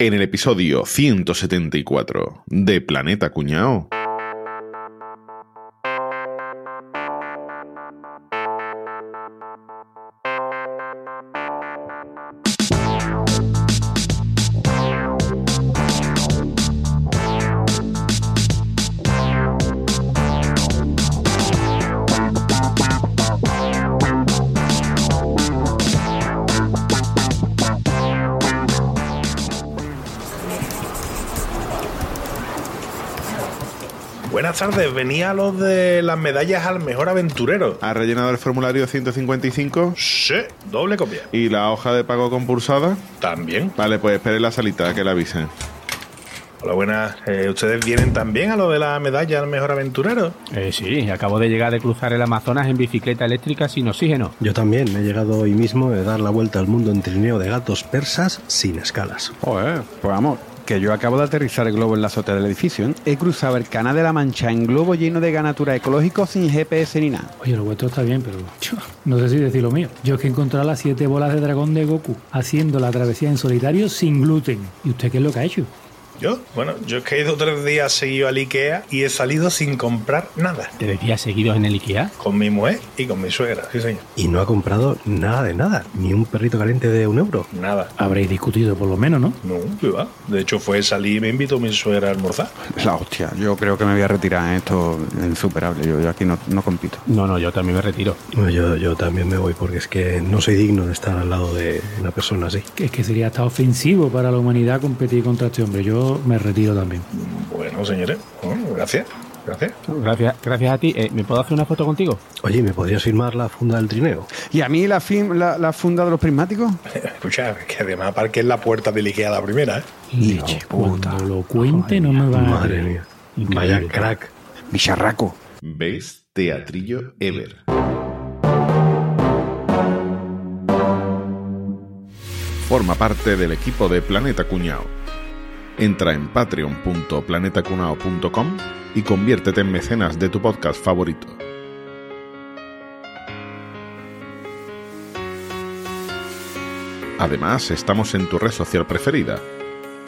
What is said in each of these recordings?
En el episodio 174 de Planeta Cuñao. Tardes, venía los de las medallas al mejor aventurero. ¿Ha rellenado el formulario 155? Sí, doble copia. ¿Y la hoja de pago compulsada? También. Vale, pues espere la salita que le avisen. Hola, buenas. Eh, ¿Ustedes vienen también a lo de la medalla al mejor aventurero? Eh, sí, acabo de llegar de cruzar el Amazonas en bicicleta eléctrica sin oxígeno. Yo también he llegado hoy mismo de dar la vuelta al mundo en trineo de gatos persas sin escalas. Joder, pues vamos, que yo acabo de aterrizar el globo en la azotea del edificio. ¿eh? He cruzado el Canal de la Mancha en globo lleno de ganatura ecológico sin GPS ni nada. Oye, lo vuestro está bien, pero no sé si decir lo mío. Yo es que he encontrado las siete bolas de dragón de Goku haciendo la travesía en solitario sin gluten. ¿Y usted qué es lo que ha hecho? ¿Yo? Bueno, yo es que he ido tres días seguido al Ikea y he salido sin comprar nada. ¿Tres días seguidos en el Ikea? Con mi mujer y con mi suegra, sí señor. Y no ha comprado nada de nada, ni un perrito caliente de un euro. Nada. Habréis discutido por lo menos, ¿no? No, ¿qué va? De hecho fue salir y me invitó mi suegra a almorzar. La hostia, yo creo que me voy a retirar. ¿eh? Esto es insuperable. Yo, yo aquí no, no compito. No, no, yo también me retiro. Bueno, yo, yo también me voy porque es que no soy digno de estar al lado de una persona así. Que es que sería hasta ofensivo para la humanidad competir contra este hombre. Yo me retiro también. Bueno, señores, bueno, gracias. Gracias. Gracias, gracias a ti. Eh, ¿Me puedo hacer una foto contigo? Oye, ¿me podrías firmar la funda del trineo? ¿Y a mí la, fin- la, la funda de los prismáticos? Escucha, que además aparque en la puerta del Ikea la primera, ¿eh? Leche puta. Cuando lo cuente no me va a Madre mía. Increíble. Vaya crack. Bicharraco. ¿Ves? Teatrillo Ever. Forma parte del equipo de Planeta Cuñao. Entra en patreon.planetacunao.com y conviértete en mecenas de tu podcast favorito. Además, estamos en tu red social preferida.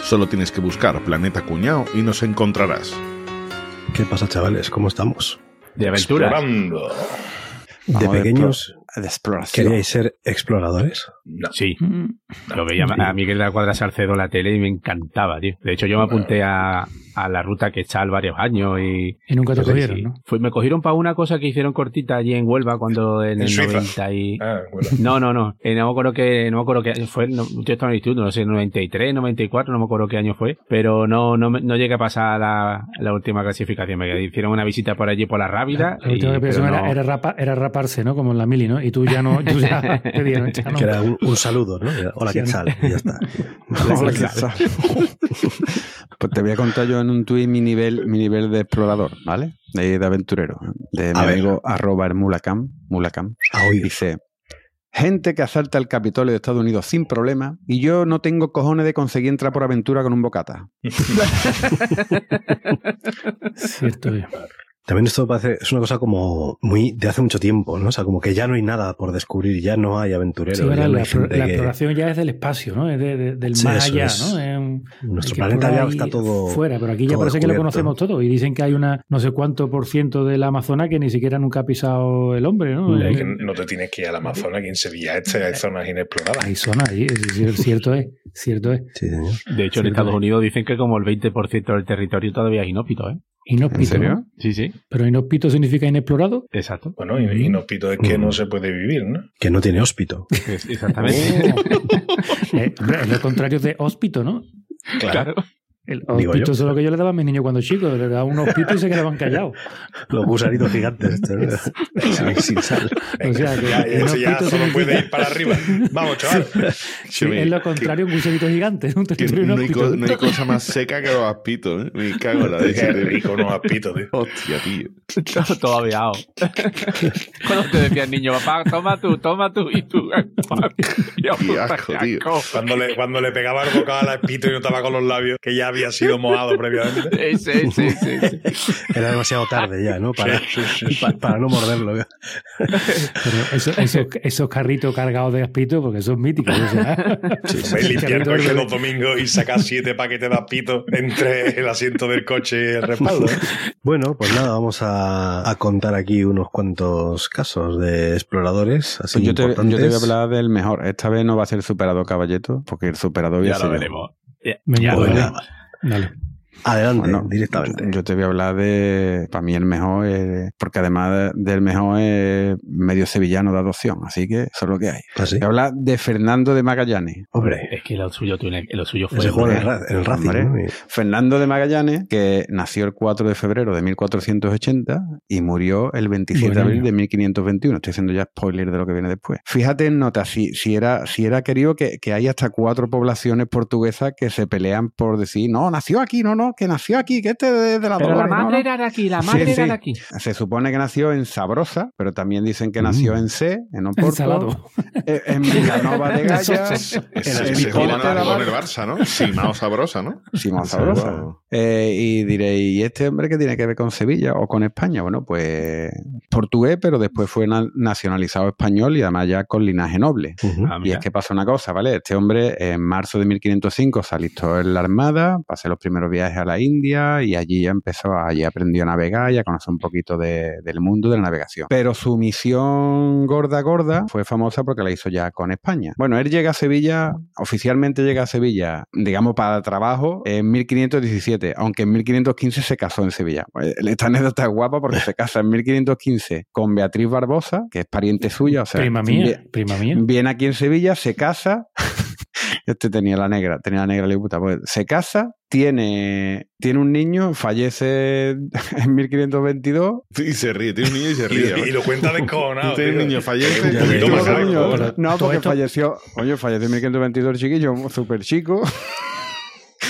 Solo tienes que buscar Planeta Cuñao y nos encontrarás. ¿Qué pasa, chavales? ¿Cómo estamos? De aventura. Explorando. De pequeños, De exploración. ¿queríais ser exploradores? No. Sí. Mm. Lo veía a Miguel de la Cuadra Salcedo en la tele y me encantaba, tío. De hecho, yo me apunté a, a la ruta que está varios años y... Y nunca te Sí, cogieron, sí. ¿no? Fue, me cogieron para una cosa que hicieron cortita allí en Huelva cuando en ¿En el Suiza? 90 y... Ah, bueno. No, no, no. Eh, no me acuerdo que, no me acuerdo que fue, no, yo estaba en el instituto, no sé, 93, 94, no me acuerdo qué año fue, pero no, no, me- no llegué a pasar la, la última clasificación. Me hicieron una visita por allí por la Rábida. La última y- que pensó pero era, no- era, rapa- era raparse, ¿no? Como en la mili, ¿no? Y tú ya no, tú ya te dieron, ya no. Que era un, un saludo, ¿no? Hola, ¿qué tal? Y ya está. Hola, ¿qué tal? pues te voy a contar yo en un tuit mi nivel, mi nivel de explorador, ¿vale? De, de aventurero. De mi A ver. amigo arroba el mulacam, mulacam. Dice, gente que asalta el Capitolio de Estados Unidos sin problema y yo no tengo cojones de conseguir entrar por aventura con un bocata. Cierto. También esto parece, es una cosa como muy de hace mucho tiempo, ¿no? O sea, como que ya no hay nada por descubrir, ya no hay aventureros. Sí, no la, hay gente la que- exploración ya es del espacio, ¿no? Es de- de- del Sí, más allá, es. ¿no? Nuestro planeta ya está todo fuera, pero aquí ya parece que lo conocemos todo y dicen que hay una no sé cuánto por ciento del Amazonas que ni siquiera nunca ha pisado el hombre, ¿no? Eh, que no te tienes que ir al Amazonas, que en Sevilla este hay zonas inexploradas. Hay zonas ahí, es- es- cierto es, cierto es. Sí, señor. De hecho, en Estados Unidos dicen que como el 20% del territorio todavía es inhóspito, ¿eh? Inhóspito, ¿En serio? ¿no? Sí, sí. Pero inhóspito significa inexplorado. Exacto. Bueno, y, y no pito es que no se puede vivir, ¿no? Que no tiene hóspito. Exactamente. Eh, hombre, es lo contrario de hóspito, ¿no? Claro. El yo. es lo que yo le daba a mis niños cuando chicos, le daba un hóspito y se quedaban callados. Los gusanitos gigantes, estos, sin, sin sal. O sea, que ya, ya, eso ya solo significa- puede ir para arriba. Vamos, chaval. Sí, es lo contrario, un gusanito gigante, un no, hay co- no hay cosa más seca que los aspitos, ¿eh? Me cago en la Qué leche. tío. rico unos aspitos, tío. Hostia, tío. Todo aviado. Cuando te decía el niño, papá, toma tú, toma tú y tú. Qué asco, tío. Cuando le, cuando le pegaba el bocado al aspito y no estaba con los labios, que ya había había sido mojado previamente. Sí, sí, sí. Era demasiado tarde ya, ¿no? Para, Sí, sí, sí, sí. pa- para no morderlo. Pero eso- esos, esos carritos cargados de aspito, porque son míticos. o sea. Limpiar el Carrito coche de- los domingos y sacar siete paquetes de aspito entre el asiento del coche y el respaldo. Bueno, pues nada, vamos a, a contar aquí unos cuantos casos de exploradores así Pues yo, te, yo te voy a hablar del mejor. Esta vez no va a ser el superado Caballeto, porque el superado Ya lo veremos. Venga, Bueno, dale. Adelante, Bueno, directamente. Yo te voy a hablar de, para mí el mejor, es- porque además de- del mejor es medio sevillano de adopción, así que eso es lo que hay. Así. Voy a hablar de Fernando de Magallanes. Hombre, Es que lo suyo, tiene- lo suyo fue. el, hombre, Ra- en el Racing, Hombre. ¿no? Fernando de Magallanes, que nació el 4 de febrero de 1480 y murió el 27 Buen de abril de 1521. Estoy haciendo ya spoiler de lo que viene después. Fíjate en nota, si, si, era, si era querido que, que hay hasta cuatro poblaciones portuguesas que se pelean por decir, no, nació aquí, no, no, que nació aquí, que este es de la Pero la Dolores, madre no". era de aquí, la madre sí. era de aquí. Se supone que nació en Sabrosa, pero también dicen que nació Mm. en C, en Oporto, Salado. eh, en Villanova de Ese en la el. Barça, ¿no? Simao sabrosa, ¿no? Simón Sí, Sabrosa. Eh, y diréis, ¿y este hombre qué tiene que ver con Sevilla o con España? Bueno, pues portugués, pero después fue na- nacionalizado español y además ya con linaje noble. Ah, Y es que pasa una cosa, ¿vale? Este hombre en marzo de 1505 se alistó en la Armada, pasé los primeros viajes a la India y allí ya empezó, allí aprendió a navegar y a conocer un poquito de- del mundo de la navegación. Pero su misión gorda, gorda, fue famosa porque la hizo ya con España. Bueno, él llega a Sevilla, oficialmente llega a Sevilla, digamos, para trabajo en 1517, aunque en 1515 se casó en Sevilla. Pues, Esta anécdota es guapa porque se casa en 1515 con Beatriz Barbosa, que es pariente suya, o sea, prima mía, prima mía. Viene aquí en Sevilla, se casa. Este tenía la negra, tenía la negra la puta. Pues se casa, tiene, tiene un niño, fallece en 1522. Y se ríe, tiene un niño y se ríe. y lo cuenta descojonado. Tiene un niño, fallece. No, porque falleció, oye, falleció en 1522 el chiquillo, súper chico.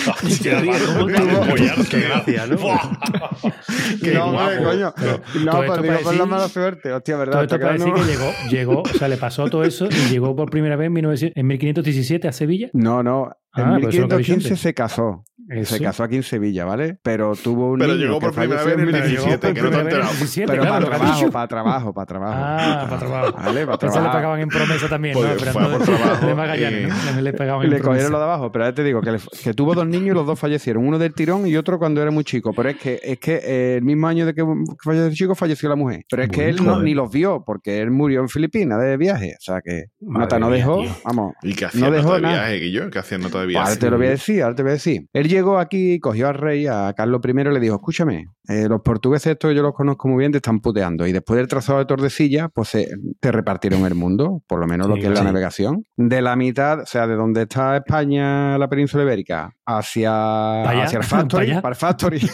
qué gracia, ¿no? Qué no, hombre, guapo. coño. Pero No, pues esto digo para con la mala suerte. Hostia, ¿verdad? Todo esto para que decir no- que llegó, llegó, o sea, le pasó todo eso y llegó por primera vez en, 1900 en 1517 a Sevilla. No, no. En Ah, pero eso es lo que he dicho 1515 antes. se casó. Eso. Se casó aquí en Sevilla, ¿vale? Pero tuvo un Pero niño llegó que por primera vez en el en 17, que no te has enterado. 17, Pero claro, para que trabajo, para trabajo, para trabajo. Ah, para trabajo. Vale, para Entonces le trabajo. pagaban en promesa también, Pues ¿no? fue Esperando por trabajo de Magallanes, y- ¿no? Le pagaban Y en le cogieron promesa. lo de abajo, pero ya te digo que, le- que tuvo dos niños y los dos fallecieron, uno del tirón y otro cuando era muy chico. Pero es que es que eh, el mismo año de que falleció el chico falleció la mujer. Pero es que Bueno, él no, ni los vio porque él murió en Filipinas de viaje. O sea que Madre nota no mía, dejó, tío. vamos. ¿Y qué hacía No dejó nota de viaje, Guillo? ¿Qué hacía nota de Pues viaje? ahora te lo voy a decir, ahora te voy a decir. Él llegó aquí, cogió al rey, a Carlos I, y le dijo, escúchame, eh, los portugueses estos yo los conozco muy bien, te están puteando. Y después del trazado de Tordesillas, pues te repartieron el mundo, por lo menos lo Sí, que es la sí. navegación. De la mitad, o sea, de donde está España, la península ibérica, hacia, hacia el factory, para el factory.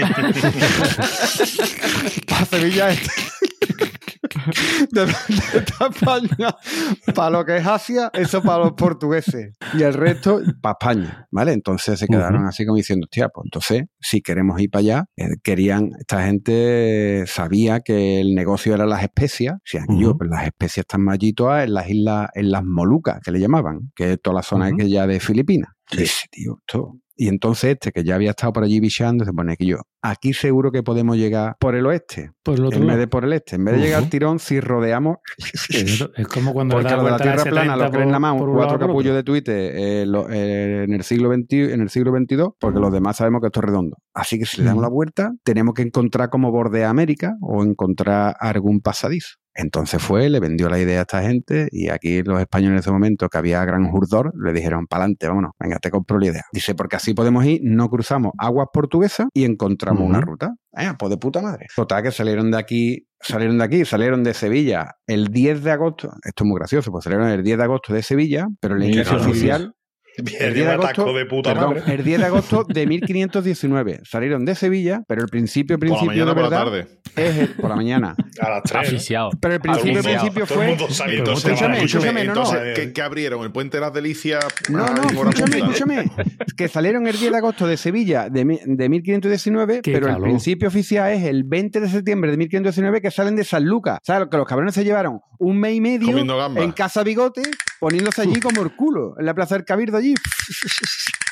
para Sevilla este. De está España, para lo que es Asia, eso para los portugueses. Y el resto, para España, ¿vale? Entonces se quedaron así como diciendo, hostia, pues entonces, si queremos ir para allá, eh, querían, esta gente sabía que el negocio era las especias. O sea, yo, Ujú. pues las especias están allí todas en las islas, en las Molucas, que le llamaban, que es toda la zona Ujú. que ya de Filipinas. Sí. Dice, tío, esto. Y entonces este, que ya había estado por allí bichando, se pone que yo, aquí seguro que podemos llegar por el oeste, Por el otro en vez de por el este. En vez de llegar al tirón, si rodeamos Es como cuando porque lo de la Tierra la plana lo 70 creen nada más cuatro capullos de Twitter eh, lo- eh, en el siglo XXI, en el siglo XXII, porque los demás sabemos que esto es redondo. Así que si le damos la vuelta, tenemos que encontrar cómo bordea América o encontrar algún pasadizo. Entonces fue, le vendió la idea a esta gente y aquí los españoles en ese momento, que había gran jurdor, le dijeron, pa'lante, vámonos, venga, te compro la idea. Dice, porque así podemos ir, no cruzamos aguas portuguesas y encontramos una ruta. Eh, pues de puta madre. Total, que salieron de aquí, salieron de aquí, salieron de Sevilla el 10 de agosto. Esto es muy gracioso, pues salieron el 10 de agosto de Sevilla, pero el inicio oficial El 10 de agosto, de puta perdón, madre. el 10 de agosto de 1519. Salieron de Sevilla, pero el principio, Por la principio mañana de por la verdad tarde. es el- por la mañana. A las tres. ¿no? Aficiado. Pero el principio, principio todo fue Entonces, escúchame, no, no. ¿qué, qué abrieron? ¿El puente de las delicias? No, ahí no, escúchame, escúchame. Que salieron el 10 de agosto de Sevilla de, de 1519, Qué pero el principio oficial es el 20 de septiembre de 1519 que salen de San Lucas. ¿Sabes? Que los cabrones se llevaron un mes y medio en Casa Bigote, poniéndose allí como el culo, en la Plaza del Cabildo allí.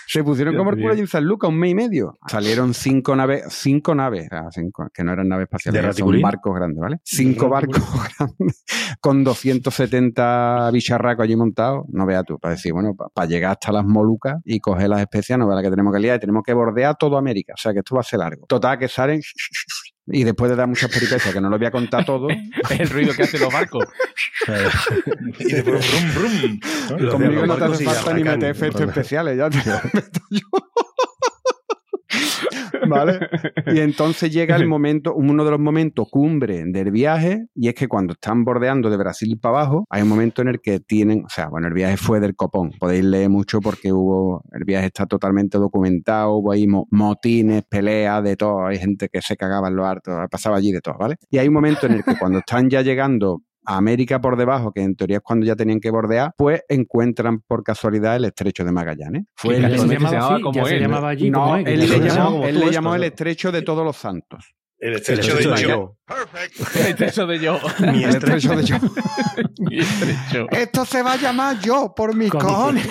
Se pusieron como el culo allí en San Lucas, un mes y medio. Salieron cinco naves, cinco naves, cinco, que no eran naves espaciales, ¿De son barcos grandes, ¿vale? Cinco barcos grandes con 270 bicharracos allí montados. No veas tú, para decir, bueno, para llegar hasta las Molucas y coger las especias, no veas la que tenemos que liar y tenemos que bordear toda América. O sea que esto va a ser largo. Total, que salen y después de dar muchas peripecias, que no lo voy a contar todo, el ruido que hacen los barcos. Y después, brum, brum. ¿no? Los Conmigo no te barcos hace falta ni meter efectos especiales, ya te lo meto yo. ¿Vale? Y entonces llega el momento, uno de los momentos cumbre del viaje, y es que cuando están bordeando de Brasil para abajo, hay un momento en el que tienen, o sea, bueno, el viaje fue del copón. Podéis leer mucho porque hubo, el viaje está totalmente documentado, hubo ahí mo- motines, peleas, de todo, hay gente que se cagaba en los hartos, pasaba allí de todo, ¿vale? Y hay un momento en el que cuando están ya llegando a América por debajo, que en teoría es cuando ya tenían que bordear, pues encuentran por casualidad el estrecho de Magallanes. Fue el se casualmente llamaba se llamaba así, como ya se él, allí no, como él, le llamó, el estrecho de todos los santos. El El estrecho de de Yo. Yo. Eso de yo. Mi El estrecho de yo. Mi estrecho. Esto se va a llamar yo por mis Con- cojones.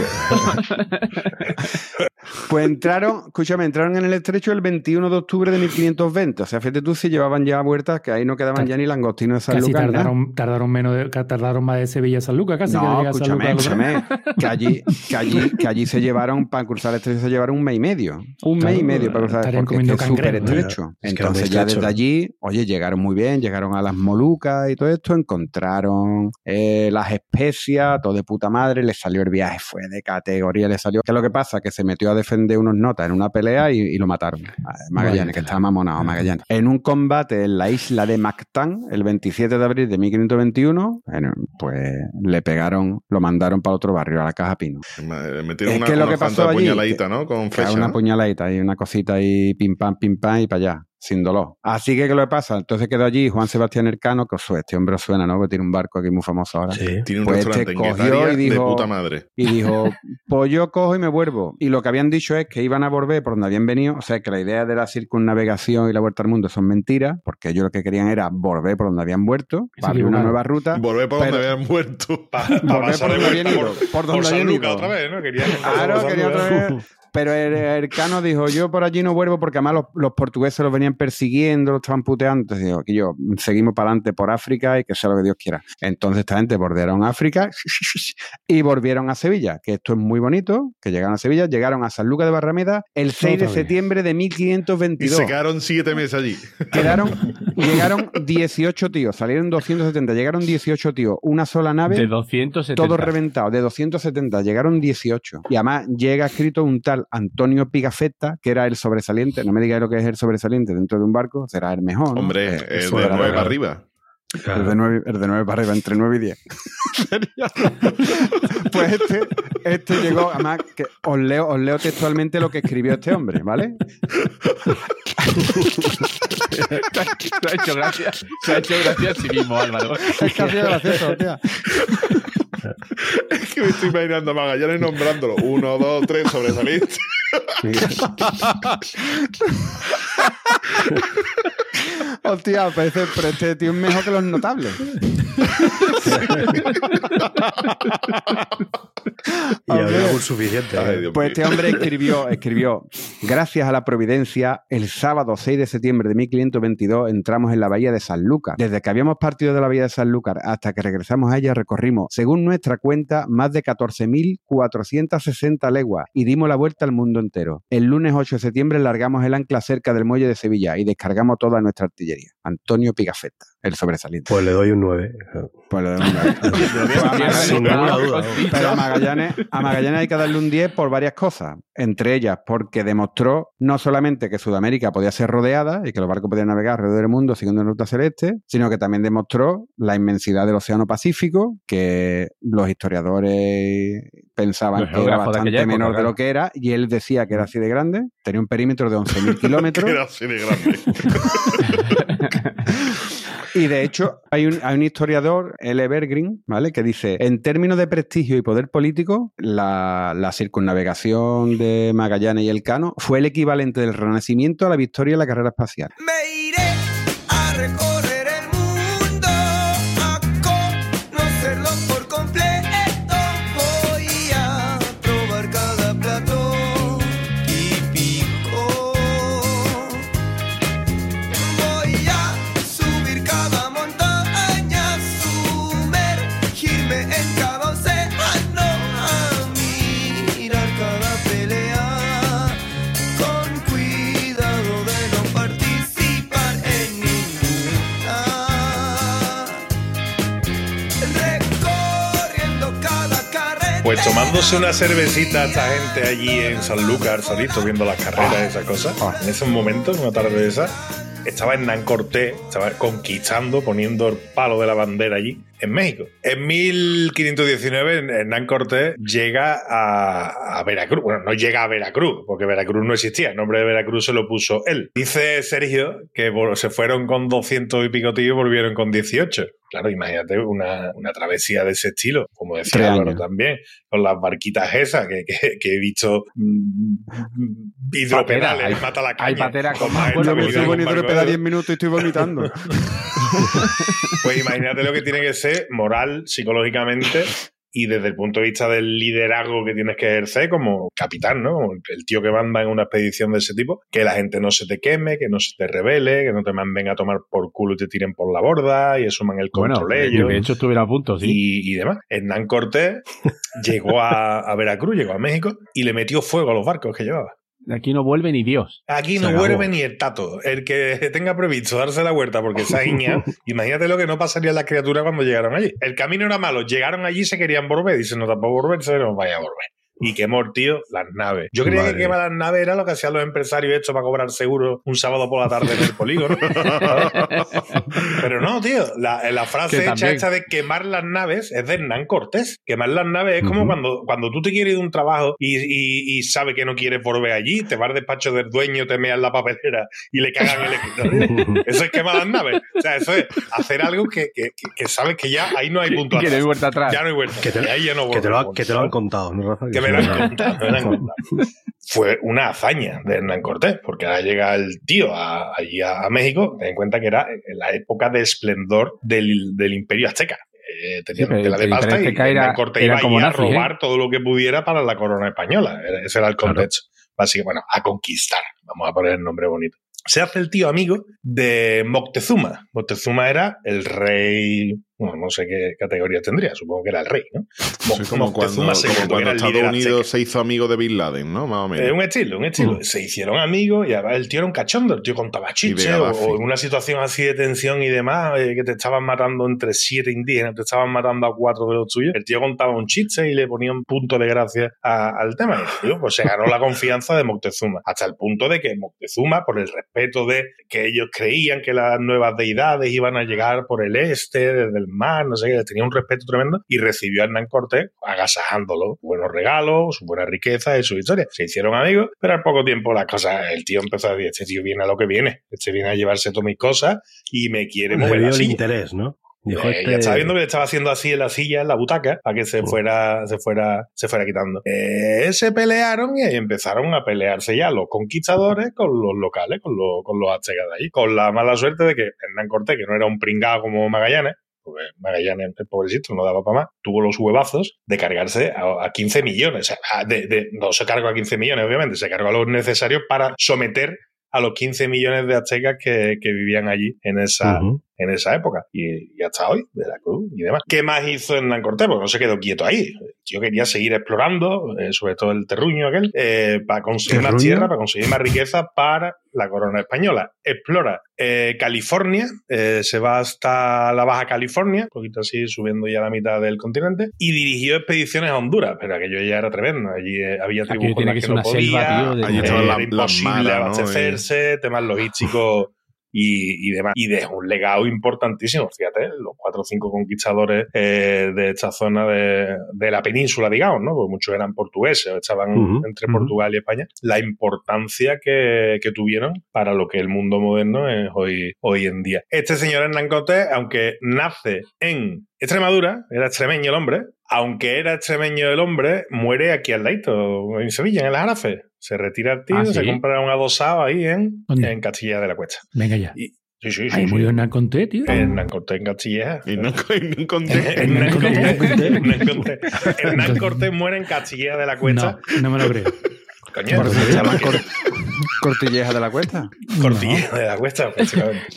pues entraron, escúchame, entraron en el estrecho el 21 de octubre de 1520. O sea, fíjate tú si llevaban ya vueltas que ahí no quedaban ya ni langostinos de San Casi Lucas. tardaron, tardaron menos de, tardaron más de Sevilla a San Lucas, casi que No, llegar a San escúchame, Lucas escúchame. Que allí, que allí, que allí se llevaron, para cruzar el estrecho se llevaron un mes y medio. Un Claro, mes y medio para cruzar, porque es súper estrecho. Entonces ya estrecho. desde allí, oye, llegaron muy bien, llegaron a las Molucas y todo esto, encontraron eh, las especias, todo de puta madre, les salió el viaje, fue de categoría, le salió. ¿Qué es lo que pasa? Que se metió a defender unos notas en una pelea y, y lo mataron. a Magallanes, que estaba mamonado, Magallanes. En un combate en la isla de Mactán, el 27 de abril de 1521, bueno, pues le pegaron, lo mandaron para otro barrio, a la Caja Pino. Me- Metieron Es una, que lo una que pasó allí, puñaladita, ¿no? Con flecha. una ¿no? puñaladita y una cosita ahí, pim pam, pim pam, y para allá, sin dolor. Así que, ¿qué lo que pasa? Entonces quedó allí Juan Sebastián Elcano, que os suena, este hombre suena, ¿no? Que tiene un barco aquí muy famoso ahora. Sí. Tiene un Pues restaurante este en cogió Guetaria y dijo- de puta madre. Y dijo, pues yo cojo y me vuelvo. Y lo que habían dicho es que iban a volver por donde habían venido, o sea, que la idea de la circunnavegación y la vuelta al mundo son mentiras, porque ellos lo que querían era volver por donde habían vuelto, para abrir una nueva ruta. Volver por donde habían muerto. Pa- pa Volver por donde habían ido, por, por donde habían ido. otra vez, ¿no? Querían Claro, quería otra vez. Pero el, el Cano dijo, yo por allí no vuelvo porque además los, los portugueses los venían persiguiendo, los estaban puteando. Entonces dijo, que yo, seguimos para adelante por África y que sea lo que Dios quiera. Entonces esta gente bordearon África y volvieron a Sevilla, que esto es muy bonito, que llegaron a Sevilla, llegaron a San Lucas de Barrameda el 6 de vez. septiembre de Y 1522. se quedaron siete meses allí. Quedaron, llegaron 18 tíos, salieron 270, llegaron 18 tíos, una sola nave. De 270. Todo reventado, de 270, llegaron 18. Y además llega escrito un tal Antonio Pigafetta, que era el sobresaliente. No me digáis lo que es el sobresaliente dentro de un barco, será el mejor. ¿no? Hombre, Eh, el de era nueve la- para arriba. El de, 9, el de nueve para arriba, entre 9 y 10. pues este, este llegó, además, que os leo, os leo textualmente lo que escribió este hombre, ¿vale? Se ha hecho gracia. Se ha hecho gracia a sí mismo, Álvaro. Es que ha sido gracioso, tía. Es que me estoy imaginando a Magallanes nombrándolo. Uno, dos, tres, sobresaliente. Hostia, parece, pero este tío es mejor que los notables. Y había un suficiente. ¿eh? Pues este hombre escribió, escribió, gracias a la providencia, el sábado 6 de septiembre de 1522 entramos en la bahía de San Lucas. Desde que habíamos partido de la bahía de San Lucas hasta que regresamos a ella recorrimos, según nuestra cuenta, más de 14.460 leguas y dimos la vuelta al mundo entero. El lunes 8 de septiembre largamos el ancla cerca del muelle de Sevilla y descargamos toda nuestra artillería. Antonio Pigafetta, el sobresaliente. Pues le doy un 9. Pues le doy un like. Sin ninguna duda. Pero a Magallanes, a Magallanes hay que darle un 10 por varias cosas. Entre ellas, porque demostró no solamente que Sudamérica podía ser rodeada y que los barcos podían navegar alrededor del mundo siguiendo la ruta celeste, sino que también demostró la inmensidad del Océano Pacífico, que los historiadores pensaban Los que era de bastante época, menor de lo que era, y él decía que era así de grande, tenía un perímetro de 11.000 kilómetros. Era así de grande. Y de hecho, hay un, hay un historiador, L. Evergreen, ¿vale? Que dice: en términos de prestigio y poder político, la, la circunnavegación de Magallanes y Elcano fue el equivalente del Renacimiento a la victoria en la carrera espacial. Me iré a recorrer tomándose una cervecita esta gente allí en Sanlúcar, solito, viendo las carreras y esas cosas. En esos momentos, una tarde de esas, estaba Hernán Cortés, estaba conquistando, poniendo el palo de la bandera allí en México. En 1519, Hernán Cortés llega a, a Veracruz. Bueno, no llega a Veracruz, porque Veracruz no existía. El nombre de Veracruz se lo puso él. Dice Sergio que bueno, se fueron con 200 y pico tíos y volvieron con 18. Claro, imagínate una, una travesía de ese estilo, como decía Álvaro también, con las barquitas esas que, que- que he visto mm, hidropedales, Patera, mata la caña. hay patera con más Yo me habilidad estoy con de- 10 minutos y estoy vomitando. Pues imagínate lo que tiene que ser moral, psicológicamente y desde el punto de vista del liderazgo que tienes que ejercer como capitán, ¿no? Como el tío que manda en una expedición de ese tipo, que la gente no se te queme, que no se te revele, que no te manden a tomar por culo y te tiren por la borda y asuman el Bueno, control de, ellos de hecho estuvieron a punto, sí. y, y demás. Hernán Cortés llegó a, a Veracruz, llegó a México y le metió fuego a los barcos que llevaba. Aquí no vuelve ni Dios. Aquí Se no acabó. vuelve ni el tato. El que tenga previsto darse la vuelta porque ha guiñado, imagínate lo que no pasaría a las criaturas cuando llegaron allí. El camino era malo, llegaron allí y se querían volver. Dicen, no, tampoco volverse, no vaya a volver. Y quemó, tío, las naves. Yo creía Madre que quemar las naves era lo que hacían los empresarios esto para cobrar seguro un sábado por la tarde en el polígono. Pero no, tío. La, la frase hecha también. esta de quemar las naves es de Hernán Cortés. Quemar las naves es como Ujú. cuando, cuando tú te quieres ir de un trabajo y, y, y sabes que no quieres volver allí, te vas al despacho del dueño, te meas la papelera y le cagan el escritorio. Eso es quemar las naves. O sea, eso es hacer algo que, que, que- sabes que ya ahí no hay punto Que no hay atrás. vuelta atrás. Ya no hay vuelta. Que te, atrás. Ahí ya no que te lo, que te lo han contado, ¿no, Rafa? Que Fue una hazaña de Hernán Cortés, porque ahora llega el tío a- allí a, a México, ten en cuenta que era en la época de esplendor del, del imperio azteca. Eh, tenían Sí, tela de pasta y Hernán Cortés iba como a ¿eh? robar todo lo que pudiera para la corona española. Ese era el Claro. contexto. Básicamente, bueno, a conquistar. Vamos a poner el nombre bonito. Se hace el tío amigo de Moctezuma. Moctezuma era el rey, bueno, no sé qué categoría tendría, supongo que era el rey, ¿no? Sí, como cuando, como cuando Estados Unidos se hizo amigo de Bin Laden, ¿no? Más o menos. Eh, un estilo, un estilo. Mm. Se hicieron amigos y el tío era un cachondo. El tío contaba chistes o, en una situación así de tensión y demás, eh, que te estaban matando entre siete indígenas, te estaban matando a cuatro de los tuyos. El tío contaba un chiste y le ponía un punto de gracia a- al tema. Y el tío pues, se ganó la confianza de Moctezuma. Hasta el punto de que Moctezuma, por el respeto de que ellos creían que las nuevas deidades iban a llegar por el este, desde el mar, no sé qué, tenía un respeto tremendo y recibió a Hernán Cortés agasajándolo. Buenos regalos, su buena riqueza y su historia. Se hicieron amigos, pero al poco tiempo las cosas, el tío empezó a decir, este tío viene a lo que viene, este viene a llevarse todas mis cosas y me quiere Le mover la el interés, ¿no? Dijo, Eh, este- Ya estaba viendo que le estaba haciendo así en la silla, en la butaca, para que se fuera, se fuera, se fuera quitando. Eh, se pelearon y ahí empezaron a pelearse ya los conquistadores con los locales, con los, con los aztecas de allí. Con la mala suerte de que Hernán Cortés, que no era un pringado como Magallanes, porque Magallanes, el pobrecito, no daba para más, tuvo los huevazos de cargarse a, a 15 millones. De- de- no se cargó a 15 millones, obviamente, se cargó a los necesarios para someter a los 15 millones de aztecas que, vivían allí en esa. En esa época. Y, y hasta hoy, Veracruz y demás. ¿Qué más hizo Hernán Cortés? Porque no se quedó quieto ahí. Yo quería seguir explorando, eh, sobre todo el terruño aquel, eh, para conseguir más ¿Terruño? tierra, para conseguir más riqueza para la corona española. Explora eh, California, eh, se va hasta la Baja California, un poquito así, subiendo ya a la mitad del continente, y dirigió expediciones a Honduras, pero aquello ya era tremendo. Allí eh, había tribus con tiene las que que no una selva, podía, tío, de- Allí eh, estaban era las imposible ¿no? abastecerse, temas logísticos y, y demás. Y dejó un legado importantísimo. Fíjate, los cuatro o cinco conquistadores eh, de esta zona de, de la península, digamos, ¿no? Porque muchos eran portugueses, estaban entre. Portugal y España. La importancia que, que tuvieron para lo que el mundo moderno es hoy, hoy en día. Este señor Hernán Cortés, aunque nace en Extremadura, era extremeño el hombre, aunque era extremeño el hombre, muere aquí al ladito, en Sevilla, en el Jarafe. Se retira el tío, Ah, se ¿sí? compra un adosado ahí en, en Castilla de la Cuesta. Venga ya. Y, sí, sí, sí. Ahí sí. murió Hernán Conté, tío. Hernán Cortés en Castilleja. Hernán Cortés. Hernán Cortés. Hernán Cortés muere en Castilleja de la Cuesta. No, no me lo creo. Coño, se cor- cortilleja de la cuesta. Cortilleja de la Cuesta.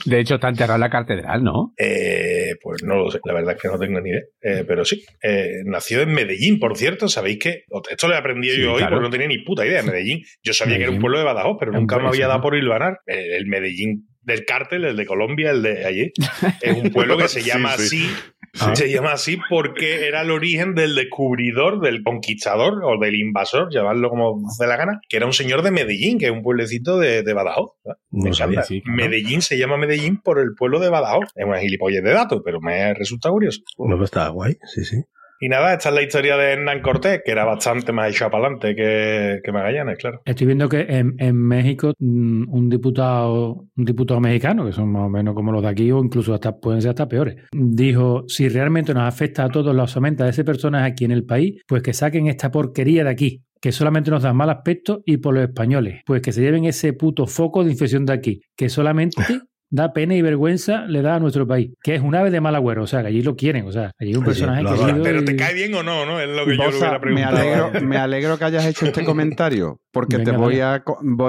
De hecho, está enterrado en la catedral, ¿no? Eh, pues no lo sé, la verdad es que no tengo ni idea. Eh, pero sí, eh, nació en Medellín, por cierto. Sabéis que esto lo he aprendido Sí, yo hoy porque no tenía ni puta idea. Medellín, yo sabía que era un pueblo de Badajoz, pero nunca me había dado por hilvanar. Eh, el Medellín del cártel, el de Colombia, el de allí. Es un pueblo que se llama sí. así. Sí. Se llama así porque era el origen del descubridor, del conquistador o del invasor, llamarlo como de la gana, que era un señor de Medellín, que es un pueblecito de, de Badajoz. No Me lo sabía, encanta. sí, claro. Medellín se llama Medellín por el pueblo de Badajoz. Es una gilipollez de datos, pero me resulta curioso. No, pero está guay, sí, sí. Y nada, esta es la historia de Hernán Cortés, que era bastante más echado para adelante que, que Magallanes, claro. Estoy viendo que en, en México mm, un diputado, un diputado mexicano, que son más o menos como los de aquí, o incluso hasta pueden ser hasta peores, dijo: si realmente nos afecta a todos los aumentos de ese personas aquí en el país, pues que saquen esta porquería de aquí. Que solamente nos da mal aspecto y por los españoles. Pues que se lleven ese puto foco de infección de aquí. Que solamente da pena y vergüenza le da a nuestro país. Que es un ave de mal agüero. O sea, que allí lo quieren. O sea, allí es un personaje lo querido. Pero y- te cae bien o no, ¿no? Es lo que yo le hubiera me, preguntado. alegro, me alegro que hayas hecho este comentario, porque Venga, te, voy a,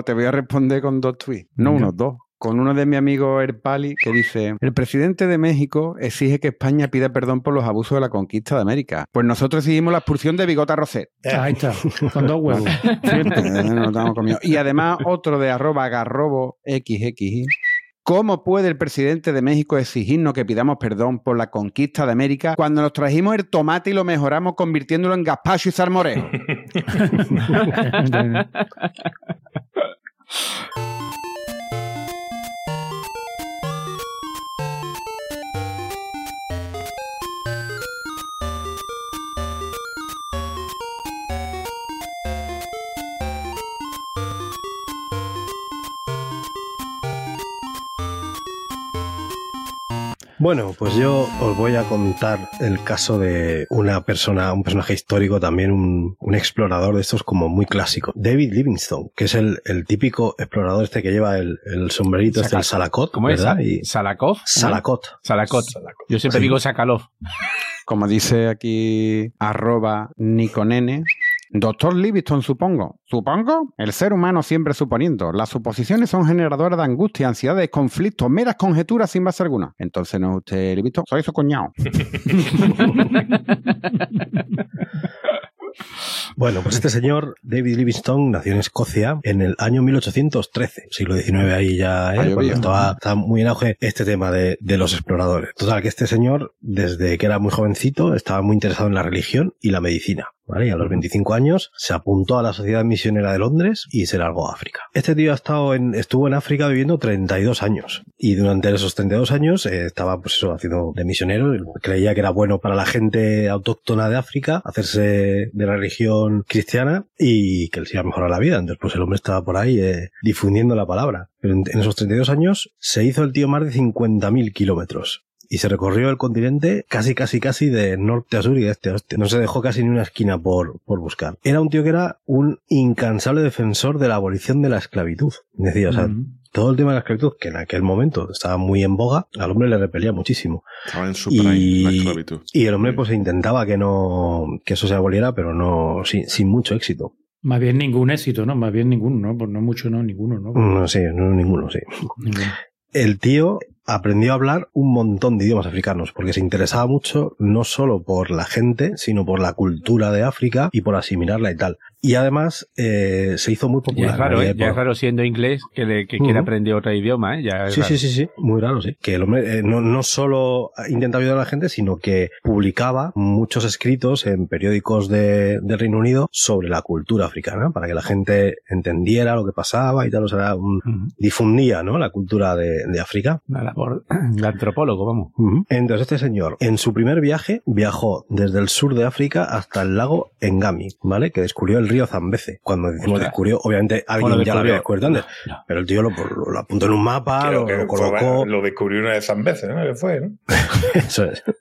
te voy a responder con dos tweets. No Venga. uno, dos. Con uno de mi amigo Erpali que dice: El presidente de México exige que España pida perdón por los abusos de la conquista de América. Pues nosotros exigimos la expulsión de Bigota Roset. Ahí está, con dos huevos. Eh, no comiendo. Y además, otro de arroba garrobo xxi. ¿Cómo puede el presidente de México exigirnos que pidamos perdón por la conquista de América cuando nos trajimos el tomate y lo mejoramos convirtiéndolo en gazpacho y salmorejo? Bueno, pues yo os voy a contar el caso de una persona, un personaje histórico, también un, un explorador de estos como muy clásico. David Livingstone, que es el, el típico explorador este que lleva el, el sombrerito, este, el salacot, ¿Cómo es? Y ¿Salakov? salacot. Salacot. Yo siempre Sí. digo Sakalov. Como dice aquí arroba Niconene. Doctor Livingston, supongo. ¿Supongo? El ser humano siempre suponiendo. Las suposiciones son generadoras de angustia, ansiedades, conflictos, meras conjeturas sin base alguna. Entonces no es usted Livingston, soy su cuñado. Bueno, pues este señor, David Livingstone, nació en Escocia en el año 1813, siglo XIX ahí ya, ¿eh? Estaba muy en auge este tema de, de los exploradores. Total, que este señor, desde que era muy jovencito, estaba muy interesado en la religión y la medicina. ¿Vale? Y a los 25 años se apuntó a la Sociedad Misionera de Londres y se largó a África. Este tío ha estado en, estuvo en África viviendo 32 años. Y durante esos 32 años eh, estaba, pues eso, haciendo de misionero. Creía que era bueno para la gente autóctona de África hacerse de la religión cristiana y que les iba a mejorar la vida. Entonces, pues el hombre estaba por ahí eh, difundiendo la palabra. Pero en, en esos 32 años se hizo el tío más de 50.000 kilómetros y se recorrió el continente casi, casi, casi de norte a sur y de este a oeste. No se dejó casi ni una esquina por, por buscar. Era un tío que era un incansable defensor de la abolición de la esclavitud. Decía, o sea, Mm. todo el tema de la esclavitud, que en aquel momento estaba muy en boga, al hombre le repelía muchísimo. Estaba en su prime, Y- la esclavitud. Y el hombre Sí. pues intentaba que no, que eso se aboliera, pero no, sin, sin mucho éxito. Más bien ningún éxito, ¿no? Más bien ninguno, ¿no? Pues no mucho, no, ninguno, ¿no? No sé, no ninguno, sí. Ninguno. el tío aprendió a hablar un montón de idiomas africanos, porque se interesaba mucho no solo por la gente, sino por la cultura de África y por asimilarla y tal. Y además eh, se hizo muy Ya popular. es raro, ¿eh? Ya es raro siendo inglés que, le, que quiera Ujú. aprender otro idioma, ¿eh? Ya Sí, raro. sí, sí, sí, muy raro, sí. Que el hombre eh, no, no solo intentaba ayudar a la gente, sino que publicaba muchos escritos en periódicos de, del Reino Unido sobre la cultura africana, para que la gente entendiera lo que pasaba y tal, o sea, un- difundía, ¿no? La cultura de, de África. Una labor de antropólogo, vamos. Entonces este señor, en su primer viaje, viajó desde el sur de África hasta el lago Engami, ¿vale? Que descubrió el río Zambeze. Cuando decimos Ostras. descubrió, obviamente alguien Bueno, ya lo había descubierto antes, No, no. pero el tío lo, lo- lo apuntó en un mapa, Creo lo, que lo fue- colocó. lo descubrió una de veces, ¿no? Que fue, ¿no? Eso es.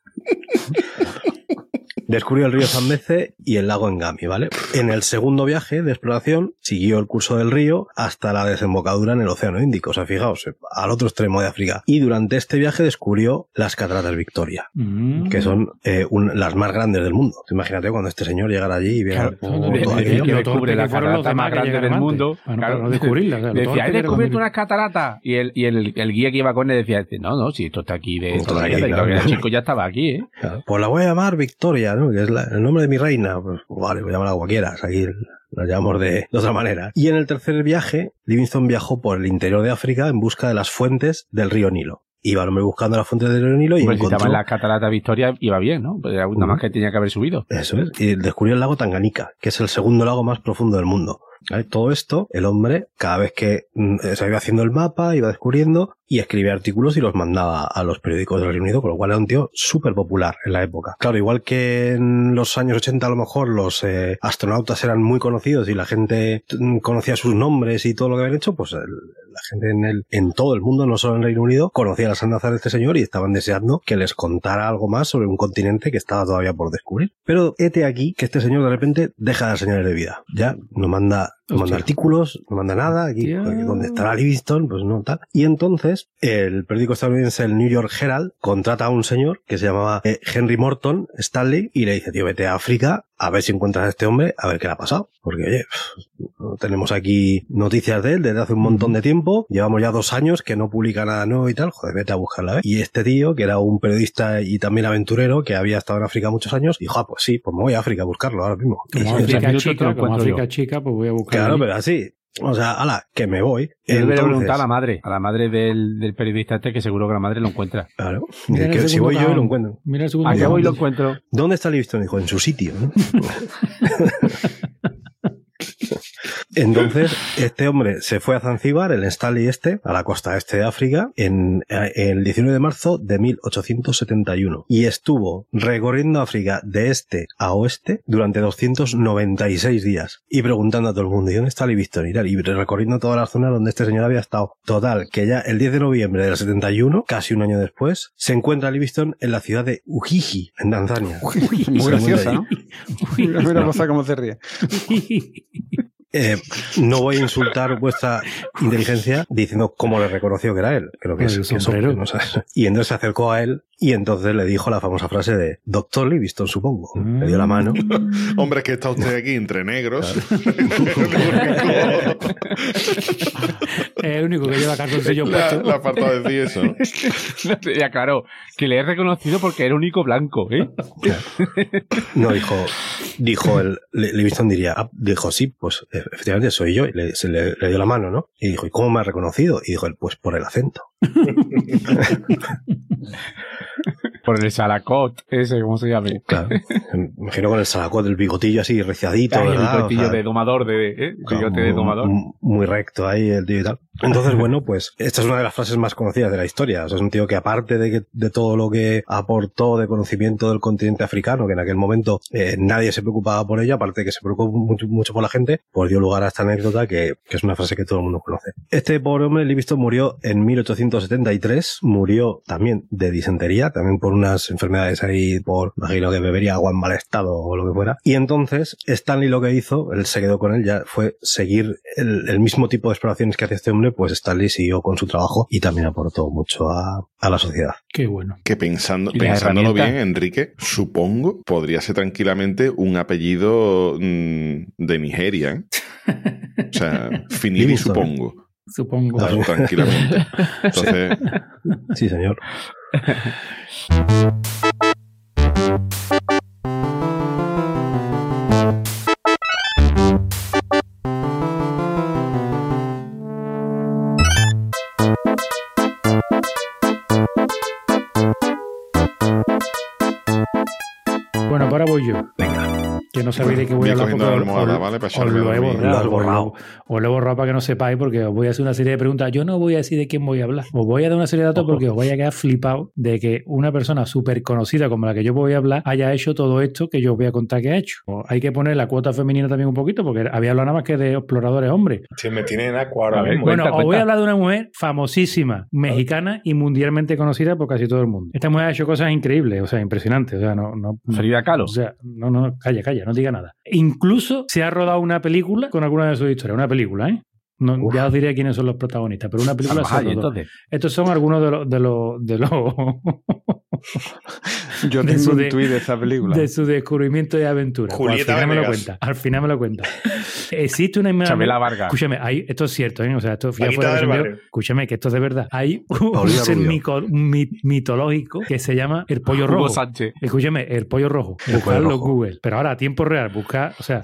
Descubrió el río Zambeze y el lago Engami, ¿vale? En el segundo viaje de exploración siguió el curso del río hasta la desembocadura en el Océano Índico, o sea, fijaos, al otro extremo de África. Y durante este viaje descubrió las cataratas Victoria Mm. que son eh, un- las más grandes del mundo. Imagínate cuando este señor llegara allí y viera Claro, todo de- de- aquello. de- que lo descubre la catarata más grande del mundo. para no- Claro. no descubrirla, o sea, lo Le decía, he descubierto unas cataratas. Y el, y el, el guía que iba con él decía, no, no, si esto está aquí de Esto aquí, claro. el chico ya estaba aquí, ¿eh? Claro. Pues la voy a llamar Victoria, ¿no? Que es la- el nombre de mi reina. Pues vale, pues llámala como quieras. Aquí la llamamos de, de otra manera. Y en el tercer viaje, Livingstone viajó por el interior de África en busca de las fuentes del río Nilo. Iba el hombre buscando las fuentes del río Nilo y Hombre, si estaba en la catarata Victoria, iba bien, ¿no? Pues era nada más que tenía que haber subido. Eso es. Y descubrió el lago Tanganica, que es el segundo lago más profundo del mundo. ¿Vale? Todo esto, el hombre, cada vez que mm, se iba haciendo el mapa, iba descubriendo y escribía artículos y los mandaba a los periódicos del Reino Unido, con lo cual era un tío súper popular en la época. Claro, igual que en los años 80 a lo mejor los eh, astronautas eran muy conocidos y la gente mm, conocía sus nombres y todo lo que habían hecho, pues la gente en, el, en todo el mundo, no solo en el Reino Unido, conocía las andanzas de este señor y estaban deseando que les contara algo más sobre un continente que estaba todavía por descubrir. Pero hete aquí que este señor de repente deja de dar señales de vida. Ya no manda, no manda artículos, no manda nada. Aquí donde estará Livingston, pues no tal. Y entonces el periódico estadounidense, el New York Herald, contrata a un señor que se llamaba eh, Henry Morton Stanley y le dice, tío, vete a África a ver si encuentras a este hombre, a ver qué le ha pasado. Porque, oye, tenemos aquí noticias de él desde hace un montón de tiempo. Llevamos ya dos años que no publica nada nuevo y tal. Joder, vete a buscarla. ¿eh? Y este tío, que era un periodista y también aventurero, que había estado en África muchos años, dijo, ah, pues sí, pues me voy a África a buscarlo ahora mismo. Como África chica, como África chica, pues voy a buscar. Claro, pero así. O sea, ala, que me voy. Yo le preguntar a la madre, a la madre del, del periodista este, que seguro que la madre lo encuentra. Claro. Mira Que el si voy yo y lo encuentro. Mira el segundo Allá voy y lo encuentro. ¿Dónde está Livingston? Dijo, en su sitio. ¿no? Entonces, este hombre se fue a Zanzíbar, el Stanley este, a la costa este de África, en, eh, el 19 de marzo de 1871. Y estuvo recorriendo África de este a oeste durante 296 días. Y preguntando a todo el mundo, ¿y dónde está Livingston? Y tal, y recorriendo toda la zona donde este señor había estado. Total, que ya el 10 de noviembre del 71, casi un año después, se encuentra Livingston en la ciudad de Ujiji, en Tanzania. Muy Se graciosa, ¿no? Mira, mira Rosa cómo se ríe. Eh, no voy a insultar vuestra inteligencia diciendo cómo le reconoció que era él. Creo que es el que sombrero. no. Y entonces se acercó a él y entonces le dijo la famosa frase de Doctor Livingston, supongo. Le dio la mano. Hombre, que está usted aquí entre negros. Es el único que lleva calzoncillo la, puesto. la falta de decir eso. ya, claro, que le he reconocido porque era único blanco, ¿eh? No, dijo, dijo el Livingston diría, ah, dijo, sí, pues eh, efectivamente soy yo. Y le, se le, le dio la mano, ¿no? Y dijo, ¿y cómo me ha reconocido? Y dijo él, pues por el acento. Por el salacot, ese, ¿cómo se llama? Claro. Me imagino con el salacot del bigotillo así reciadito, Ay, el bigotillo sea, de domador, de, ¿eh? Bigote de domador. mu- Muy recto ahí el tío y tal. Entonces, bueno, pues esta es una de las frases más conocidas de la historia. O sea, es un tío que aparte de, que- de todo lo que aportó de conocimiento del continente africano, que en aquel momento eh, nadie se preocupaba por ello, aparte de que se preocupó mucho, mucho por la gente, pues dio lugar a esta anécdota que, que es una frase que todo el mundo conoce. Este pobre hombre, Livingston, murió en 1873, murió también de disentería, también por unas enfermedades ahí, por, imagino que bebería agua en mal estado o lo que fuera. Y entonces, Stanley lo que hizo, él se quedó con él, ya fue seguir el, el mismo tipo de exploraciones que hacía este hombre, pues Stanley siguió con su trabajo y también aportó mucho a, a la sociedad. Qué bueno. Que pensando, ¿Y las pensándolo bien? Enrique, supongo, podría ser tranquilamente un apellido mm, de Nigeria. ¿eh? O sea, Finidi supongo. Supongo. Claro, tranquilamente. Entonces, Sí, señor. Bueno, pues ahora voy yo. Que no sabéis de qué voy a Voy hablar porque la almohada, os- ¿vale? Para echarme lo he borrado. Lo os lo- borrado. Os lo he borrado para que no sepáis porque os voy a hacer una serie de preguntas. Yo no voy a decir de quién voy a hablar. Os voy a dar una serie de datos porque os voy a quedar flipado de que una persona súper conocida como la que yo voy a hablar haya hecho todo esto que yo os voy a contar que ha hecho. O hay que poner la cuota femenina también un poquito porque había hablado nada más que de exploradores hombres. Sí, me tiene en agua ahora mismo. Bueno, Cuenta, os voy cuenta. a hablar de una mujer famosísima, mexicana y mundialmente conocida por casi todo el mundo. Esta mujer ha hecho cosas increíbles, o sea, impresionantes. O sea, no, no, Frida Kahlo. o sea, no, no, calla, calla, no diga nada. Incluso se ha rodado una película con alguna de sus historias. Una película, ¿eh? No, Uf. ya os diré quiénes son los protagonistas, pero una película Salvaje, sobre todo. entonces. Estos son algunos de los de los de los Yo de tengo su un de- tuit de esa película. de su descubrimiento y aventura. Pues al final me lo cuenta. Al final me lo cuenta. Existe una Chabela Vargas. Escúchame, hay, esto es cierto, ¿eh? O sea, esto ya fuera de. Escúchame, que esto es de verdad. Hay un ser mico- mitológico que se llama el pollo Hugo rojo. Sánchez. Escúchame, el pollo rojo. Buscarlo en. Google. Pero ahora a tiempo real, buscar, o sea,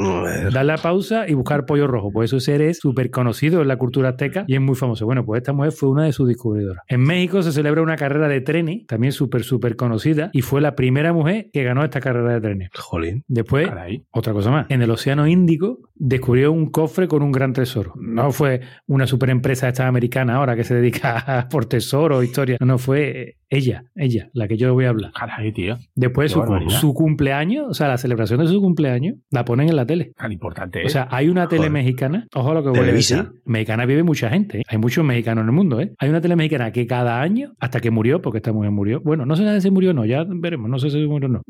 darle a pausa y buscar pollo rojo. Pues ese ser es súper conocido en la cultura azteca y es muy famoso. Bueno, pues esta mujer fue una de sus descubridoras. En México se celebra una carrera de trenes, también súper, súper conocida, y fue la primera mujer que ganó esta carrera de trenes. Jolín. Después, Caray. otra cosa más. En el Océano Índico descubrió un cofre con un gran tesoro. No fue una super empresa esta americana ahora que se dedica a por tesoro, historia. No, no, fue ella, ella, la que yo voy a hablar. Caray, tío. Después Qué su, cumpleaños, o sea, la celebración de su cumpleaños, la ponen en la tele. Tan importante, ¿eh? O sea, hay una tele Joder. mexicana, ojo a lo que voy Televisa. a decir. Mexicana vive mucha gente, ¿eh? hay muchos mexicanos en el mundo, ¿eh? Hay una tele mexicana que cada año, hasta que murió, porque esta mujer murió, bueno, no sé si murió o no, ya veremos, no sé si murió o no.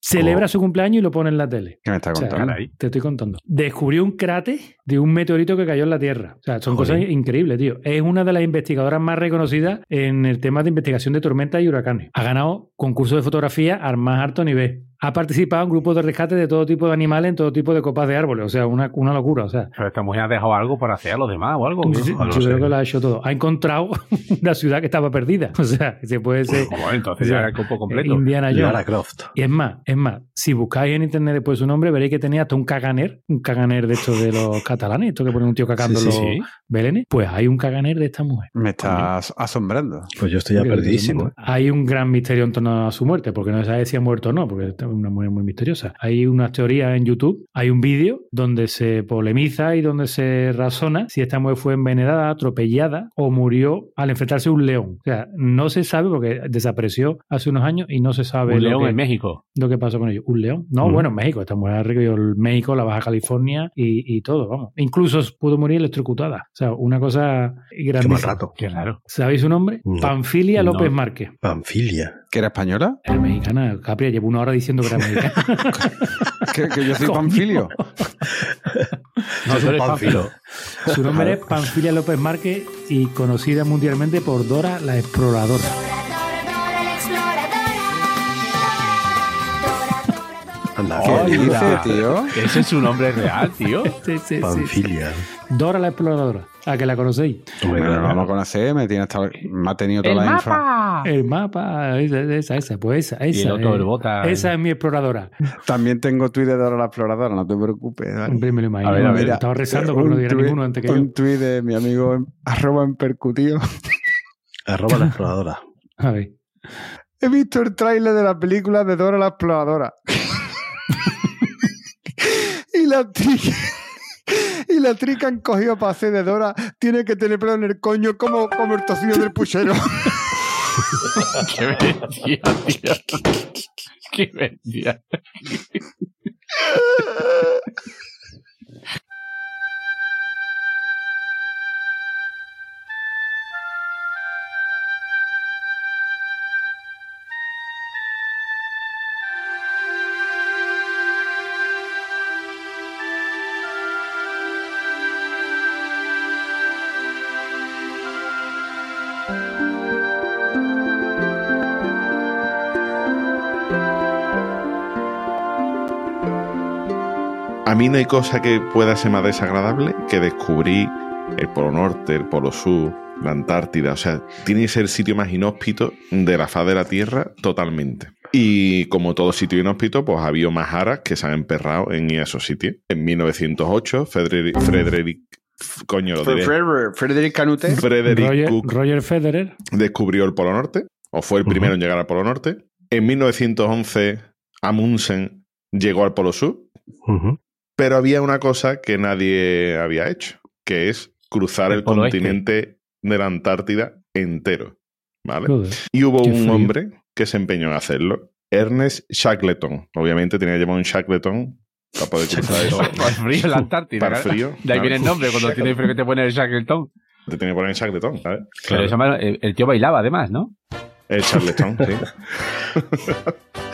Celebra Oh. su cumpleaños y lo pone en la tele. ¿Qué me está O sea, contando? Caray. te estoy contando. Descubrió un cráter de un meteorito que cayó en la Tierra. O sea, son Joder. cosas increíbles, tío. Es una de las investigadoras más reconocidas en el tema de investigación de tormentas y huracanes. Ha ganado concursos de fotografía al más alto nivel. Ha participado en grupos de rescate de todo tipo de animales en todo tipo de copas de árboles. O sea, una, una locura. O sea, Pero esta mujer ha dejado algo para hacer a los demás o algo. Sí, sí, ¿no? yo creo que lo ha hecho todo. Ha encontrado una ciudad que estaba perdida. O sea, se puede ser Bueno, entonces O sea, ya era el cuerpo completo. Indiana Jones. Croft. Y es más, es más, si buscáis en internet después su nombre, veréis que tenía hasta un caganer, un caganer de estos de los catalanes, esto que pone un tío cagando Sí, los sí, belenes. Pues hay un caganer de esta mujer. Me estás asombrando. Pues yo estoy ya perdidísimo. ¿eh? Hay un gran misterio en torno a su muerte, porque no se sabe si ha muerto o no, porque una mujer muy misteriosa. Hay unas teorías en YouTube, hay un vídeo donde se polemiza y donde se razona si esta mujer fue envenenada, atropellada o murió al enfrentarse a un león. O sea, no se sabe porque desapareció hace unos años y no se sabe Un lo león que- en México. lo que pasó con ellos. ¿Un león? No, Ujú. bueno, en México. Esta mujer el México, la Baja California y, y todo, vamos. Incluso pudo morir electrocutada. O sea, una cosa Qué mal grandísima. rato. Qué raro. ¿Sabéis su nombre? No. Panfilia No. López Márquez. Panfilia. ¿Que era española? Era mexicana. Capria llevo una hora diciendo que era mexicana. ¿Que, que yo soy Coño. panfilio? No, eres panfilo. Su nombre es Panfilia López Márquez y conocida mundialmente por Dora la Exploradora. Anda, ¿Qué dice, tío? Ese es su nombre real, tío. Sí, sí, sí. Panfilia. Dora la Exploradora. ¿A que la conocéis? Bueno, claro. lo vamos a conocer, me, tiene hasta- me ha tenido toda la info. El mapa, esa, esa, esa, pues esa, Y esa. el otro, eh, el bota. esa es mi exploradora. También tengo tuit de Dora la Exploradora, no te preocupes. Hombre, me lo imagino. A ver, a ver. Estaba rezando porque no Un diera tuit- ninguno antes que yo. Un tuit de mi amigo en- arroba en percutido. Arroba la exploradora. A ver. He visto el tráiler de la película de Dora la Exploradora. y la actriz... Y la han cogido para hacer de Dora tiene que tener pelo en el coño como, como el tocino del puchero. Qué bestia, tío. Qué bestia. A mí no hay cosa que pueda ser más desagradable que descubrir el Polo Norte, el Polo Sur, la Antártida. O sea, tiene que ser el sitio más inhóspito de la faz de la Tierra totalmente. Y como todo sitio inhóspito, pues ha habido más aras que se han emperrado en esos sitios. En 1908, Frederick, Frederick coño, lo diré. Frederick Canute. Frederick Roger, Cook Roger Federer. descubrió el Polo Norte, o fue el primero en llegar al Polo Norte. En 1911, Amundsen llegó al Polo Sur. Pero había una cosa que nadie había hecho, que es cruzar El Este. continente de la Antártida entero. ¿Vale? Joder. Y hubo un frío. hombre que se empeñó en hacerlo. Ernest Shackleton. Obviamente tenía que llevar un Shackleton para poder cruzar eso. Para frío en la Antártida. Para el claro. frío. De ahí claro. viene el nombre, cuando tienes frío que te pone el Shackleton. Te tenía que poner el Shackleton, ¿sabes? Pero eso, el, el tío bailaba además, ¿no? El Shackleton, sí.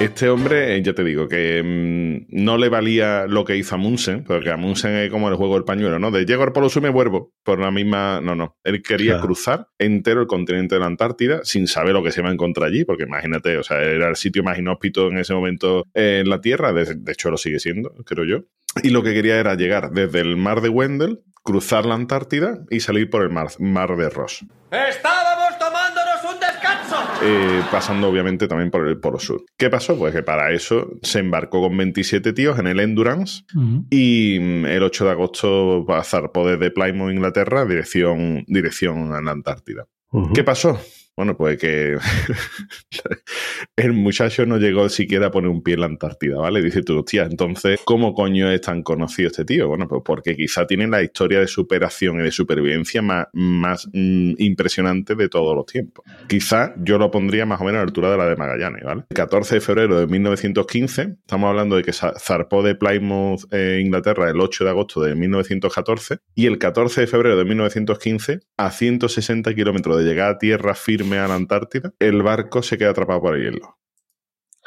Este hombre, eh, ya te digo, que mm, no le valía lo que hizo Amundsen, porque Amundsen es como el juego del pañuelo, ¿no? De llego al Polo Sur me vuelvo por la misma... No, no. Él quería Claro. cruzar entero el continente de la Antártida sin saber lo que se iba a encontrar allí, porque imagínate, o sea, era el sitio más inhóspito en ese momento eh, en la Tierra, de, de hecho lo sigue siendo, creo yo. Y lo que quería era llegar desde el mar de Wendell, cruzar la Antártida y salir por el mar, mar de Ross. Descanso. Eh, pasando obviamente también por el Polo Sur. ¿Qué pasó? Pues que para eso se embarcó con 27 tíos en el Endurance y mm, el 8 de agosto zarpó desde Plymouth, Inglaterra, dirección, dirección a la Antártida. ¿Qué pasó? Bueno, pues que el muchacho no llegó siquiera a poner un pie en la Antártida, ¿vale? Dice tú, hostia, entonces, ¿cómo coño es tan conocido este tío? Bueno, pues porque quizá tiene la historia de superación y de supervivencia más, más mm, impresionante de todos los tiempos. Quizá yo lo pondría más o menos a la altura de la de Magallanes, ¿vale? El 14 de febrero de 1915, estamos hablando de que za- zarpó de Plymouth, eh, Inglaterra, el 8 de agosto de 1914, y el 14 de febrero de 1915, a 160 kilómetros de llegar a tierra firme a la Antártida, el barco se queda atrapado por el hielo.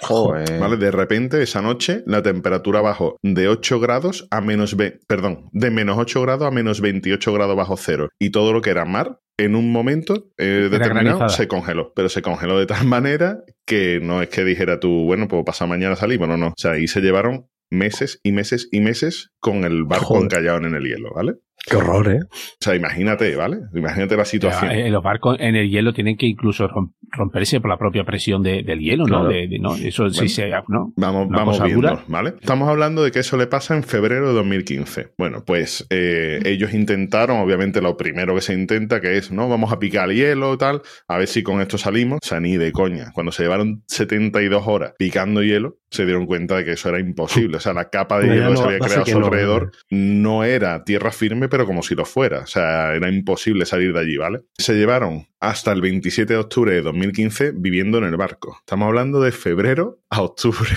Joder. ¿Vale? De repente, esa noche, la temperatura bajó de 8 grados a menos... ve- Perdón, de menos 8 grados a menos 28 grados bajo cero. Y todo lo que era mar, en un momento eh, determinado, granizada. se congeló. Pero se congeló de tal manera que no es que dijera tú, bueno, pues pasa mañana salimos. No, no. O sea, ahí se llevaron meses y meses y meses con el barco Joder. encallado en el hielo, ¿vale? Qué horror, ¿eh? O sea, imagínate, ¿vale? Imagínate la situación. Eh, los barcos en el hielo tienen que incluso rom- romperse por la propia presión de- del hielo, ¿no? Claro. De- de- no, Eso sí se... ¿no? Vamos, Una vamos viendo, dura. ¿vale? Estamos hablando de que eso le pasa en febrero de 2015. Bueno, pues eh, ellos intentaron, obviamente, lo primero que se intenta, que es, ¿no? Vamos a picar el hielo, tal, a ver si con esto salimos. O sea, ni de coña. Cuando se llevaron 72 horas picando hielo, se dieron cuenta de que eso era imposible. O sea, la capa de No, hielo que se había creado a su no, alrededor no era tierra firme, pero como si lo fuera. O sea, era imposible salir de allí, ¿vale? Se llevaron hasta el 27 de octubre de 2015 viviendo en el barco. Estamos hablando de febrero a octubre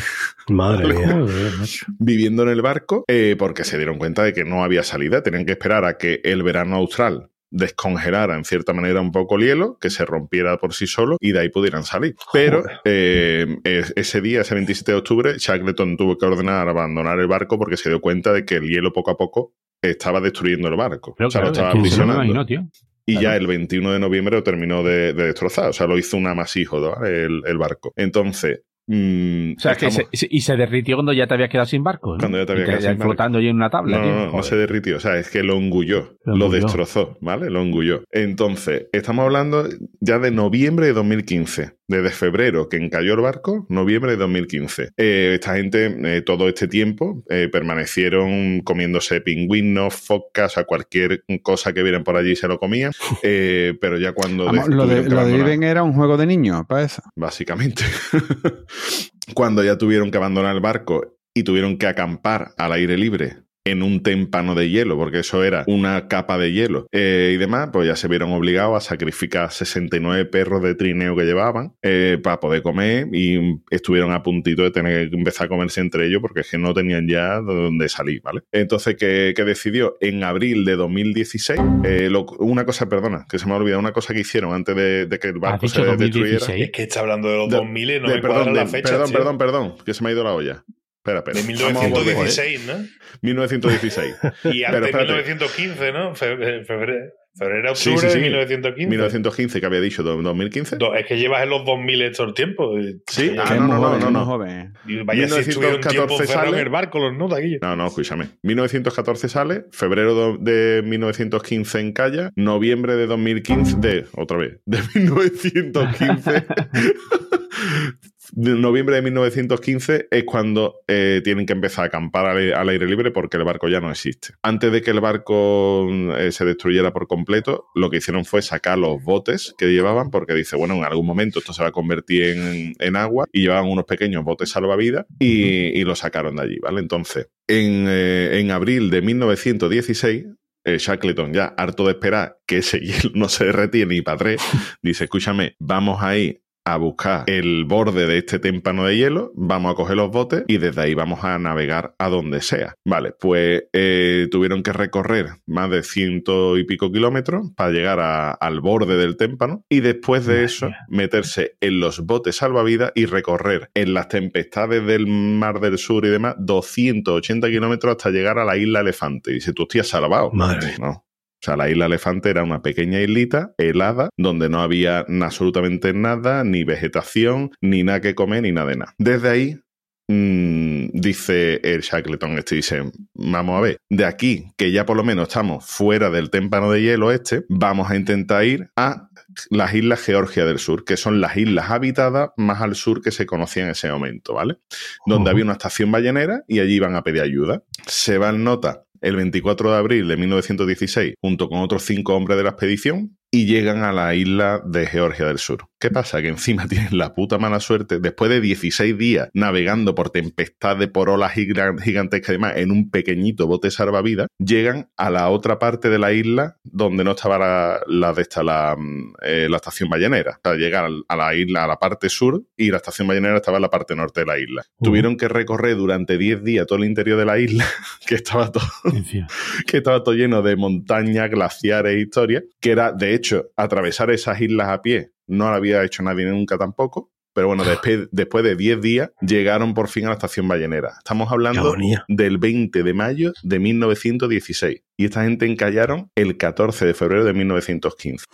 Madre mía. Joder, macho. viviendo en el barco eh, porque se dieron cuenta de que no había salida. Tenían que esperar a que el verano austral descongelara en cierta manera un poco el hielo, que se rompiera por sí solo y de ahí pudieran salir. Pero eh, es- ese día, ese 27 de octubre, Shackleton tuvo que ordenar abandonar el barco porque se dio cuenta de que el hielo poco a poco estaba destruyendo el barco. Pero o sea, claro, lo estaba es que no me aprisionando. imagino, tío. Y ya el 21 de noviembre lo terminó de, de destrozar. O sea, lo hizo un amasijo el barco. Entonces. Mm, O sea, que se- y se derritió cuando ya te habías quedado sin barco. ¿no? Cuando ya te habías quedado sin barco. flotando en una tabla, No, tío. no, no, se derritió. O sea, es que lo engulló. Lo destrozó, ¿vale? Lo engulló. Entonces, estamos hablando ya de noviembre de 2015. Desde febrero que encalló el barco, noviembre de 2015. Eh, esta gente, eh, todo este tiempo, eh, permanecieron comiéndose pingüinos, focas, sea, cualquier cosa que vieran por allí se lo comían. Eh, pero ya cuando. Vamos, de- lo de, lo de Viven era un juego de niños, para eso. básicamente. Cuando ya tuvieron que abandonar el barco y tuvieron que acampar al aire libre en un témpano de hielo, porque eso era una capa de hielo eh, y demás, pues ya se vieron obligados a sacrificar 69 perros de trineo que llevaban eh, para poder comer y estuvieron a puntito de tener que empezar a comerse entre ellos porque es que no tenían ya de dónde salir, ¿vale? Entonces, ¿qué, qué decidió? En abril de 2016, eh, lo- una cosa, perdona, que se me ha olvidado, una cosa que hicieron antes de, de que el barco se destruyera. 2016. Es que está hablando de los De- 2000 y no de- me perdón, las fechas. perdón, tío. perdón, perdón, que se me ha ido la olla. Espera, espera. De Vamos a volver. 1916, ¿no? 1916. Y antes de espérate. 1915, ¿no? Fe- Febrero, febrero octubre sí, sí. de 1915. 1915, que había dicho, do- 2015. Do- Es que llevas en los 2000 estos tiempos. y- Sí, ah, no, no, no, no, joven. vaya si estuvieron tiempo 1914 encerrados en sale. el barco los notas aquí. No, no, escúchame. 1914 sale, febrero de 1915 en Calla, noviembre de 2015, de, otra vez, de 1915. de noviembre de 1915 es cuando eh, tienen que empezar a acampar al, al aire libre porque el barco ya no existe. Antes de que el barco eh, se destruyera por completo, lo que hicieron fue sacar los botes que llevaban porque dice, bueno, en algún momento esto se va a convertir en, en agua y llevaban unos pequeños botes salvavidas y, y lo sacaron de allí, ¿vale? Entonces, en, eh, en abril de 1916, eh, Shackleton, ya harto de esperar que ese hielo no se derretía ni para tres, dice, escúchame, vamos a ir a buscar el borde de este témpano de hielo, vamos a coger los botes y desde ahí vamos a navegar a donde sea. Vale, pues eh, tuvieron que recorrer más de ciento y pico kilómetros para llegar a- al borde del témpano y después de eso meterse en los botes salvavidas y recorrer en las tempestades del Mar del Sur y demás 280 kilómetros hasta llegar a la isla Elefante. Y dice, tú estás salvado. Madre mía. No. O sea, la isla Elefante era una pequeña islita helada donde no había absolutamente nada, ni vegetación, ni nada que comer, ni nada de nada. Desde ahí, mm, dice el Shackleton este, dice, vamos a ver, de aquí, que ya por lo menos estamos fuera del témpano de hielo este, vamos a intentar ir a las islas Georgia del Sur, que son las islas habitadas más al sur que se conocían en ese momento, ¿vale? Donde había una estación ballenera y allí iban a pedir ayuda. Se va en nota el 24 de abril de 1916 junto con otros cinco hombres de la expedición y llegan a la isla de Georgia del Sur. ¿Qué pasa? Que encima tienen la puta mala suerte, después de 16 días navegando por tempestades, por olas gigan- gigantescas y demás, en un pequeñito bote salvavidas, llegan a la otra parte de la isla donde no estaba la, la de esta, la, mm, eh, la estación ballenera. O sea, llegan a la isla, a la parte sur, y la estación ballenera estaba en la parte norte de la isla. Tuvieron que recorrer durante 10 días todo el interior de la isla, que estaba todo que estaba todo lleno de montañas, glaciares e historias, que era, de hecho, atravesar esas islas a pie no lo había hecho nadie nunca tampoco, pero bueno, después, después de 10 días llegaron por fin a la estación ballenera. Estamos hablando del 20 de mayo de 1916 y esta gente encallaron el 14 de febrero de 1915.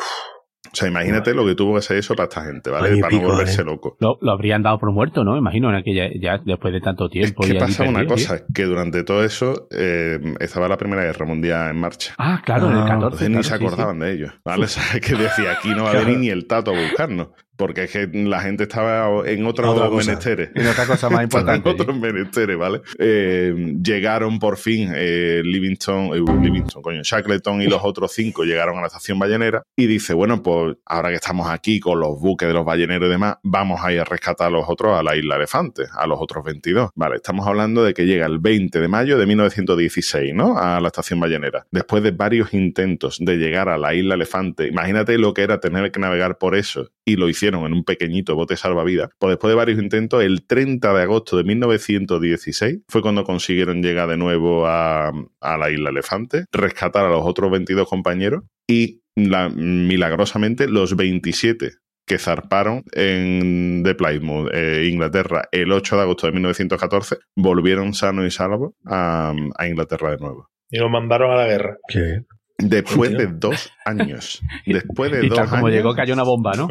O sea, imagínate lo que tuvo que ser eso para esta gente, ¿vale? Para no volverse ¿eh? loco. Lo, lo habrían dado por muerto, ¿no? Imagino, en aquella, ya después de tanto Es tiempo. que y pasa una perdido, cosa, que durante todo eso eh, estaba la Primera Guerra Mundial en marcha. Ah, claro, en el Ah, 14. Entonces ni se sí, sí. acordaban de ellos. ¿vale? O sea, que decía, aquí no va a venir ni el tato a buscarnos. Porque es que la gente estaba en otros Otra menesteres. En otra cosa más Estaban en importante. otros menesteres, ¿vale? Eh, llegaron por fin eh, Livingston, eh, Livingston, coño, Shackleton y los otros cinco llegaron a la estación ballenera y dice, bueno, pues ahora que estamos aquí con los buques de los balleneros y demás, vamos a ir a rescatar a los otros a la isla Elefante, a los otros 22. Vale, estamos hablando de que llega el 20 de mayo de 1916, ¿no? A la estación ballenera. Después de varios intentos de llegar a la isla Elefante, imagínate lo que era tener que navegar por eso y lo hicieron en un pequeñito bote salvavidas. Pues después de varios intentos, el 30 de agosto de 1916 fue cuando consiguieron llegar de nuevo a, a la isla Elefante, rescatar a los otros 22 compañeros y la- milagrosamente los 27 que zarparon en, de Plymouth, eh, Inglaterra, el 8 de agosto de 1914, volvieron sanos y salvos a, a Inglaterra de nuevo. Y nos mandaron a la guerra. Qué. Después de dos años. Después de Y dos tal como años llegó, cayó una bomba, ¿no?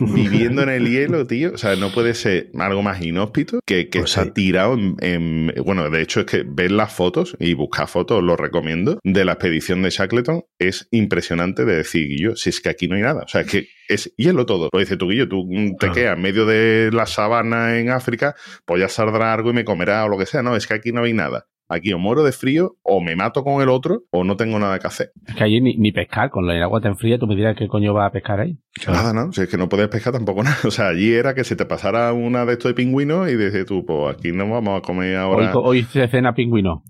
viviendo en el hielo, tío. O sea, no puede ser algo más inhóspito que, que Pues está sí. tirado en, en- Bueno, de hecho es que ver las fotos y buscar fotos, os lo recomiendo, de la expedición de Shackleton es impresionante de decir, Guillo, si es que aquí no hay nada. O sea, es que es hielo todo. Pues dice tú, Guillo, tú te Claro. quedas en medio de la sabana en África, pues ya saldrá algo y me comerá o lo que sea. No, es que aquí no hay nada. Aquí o muero de frío, o me mato con el otro, o no tengo nada que hacer. Es que allí ni, ni pescar, con el agua tan fría, tú me dirás qué coño va a pescar ahí. Nada, ¿no? Si es que no puedes pescar tampoco nada. O sea, allí era que se te pasara una de estos de pingüinos y dices tú, pues aquí no vamos a comer Hoy, ahora. hoy se cena pingüino.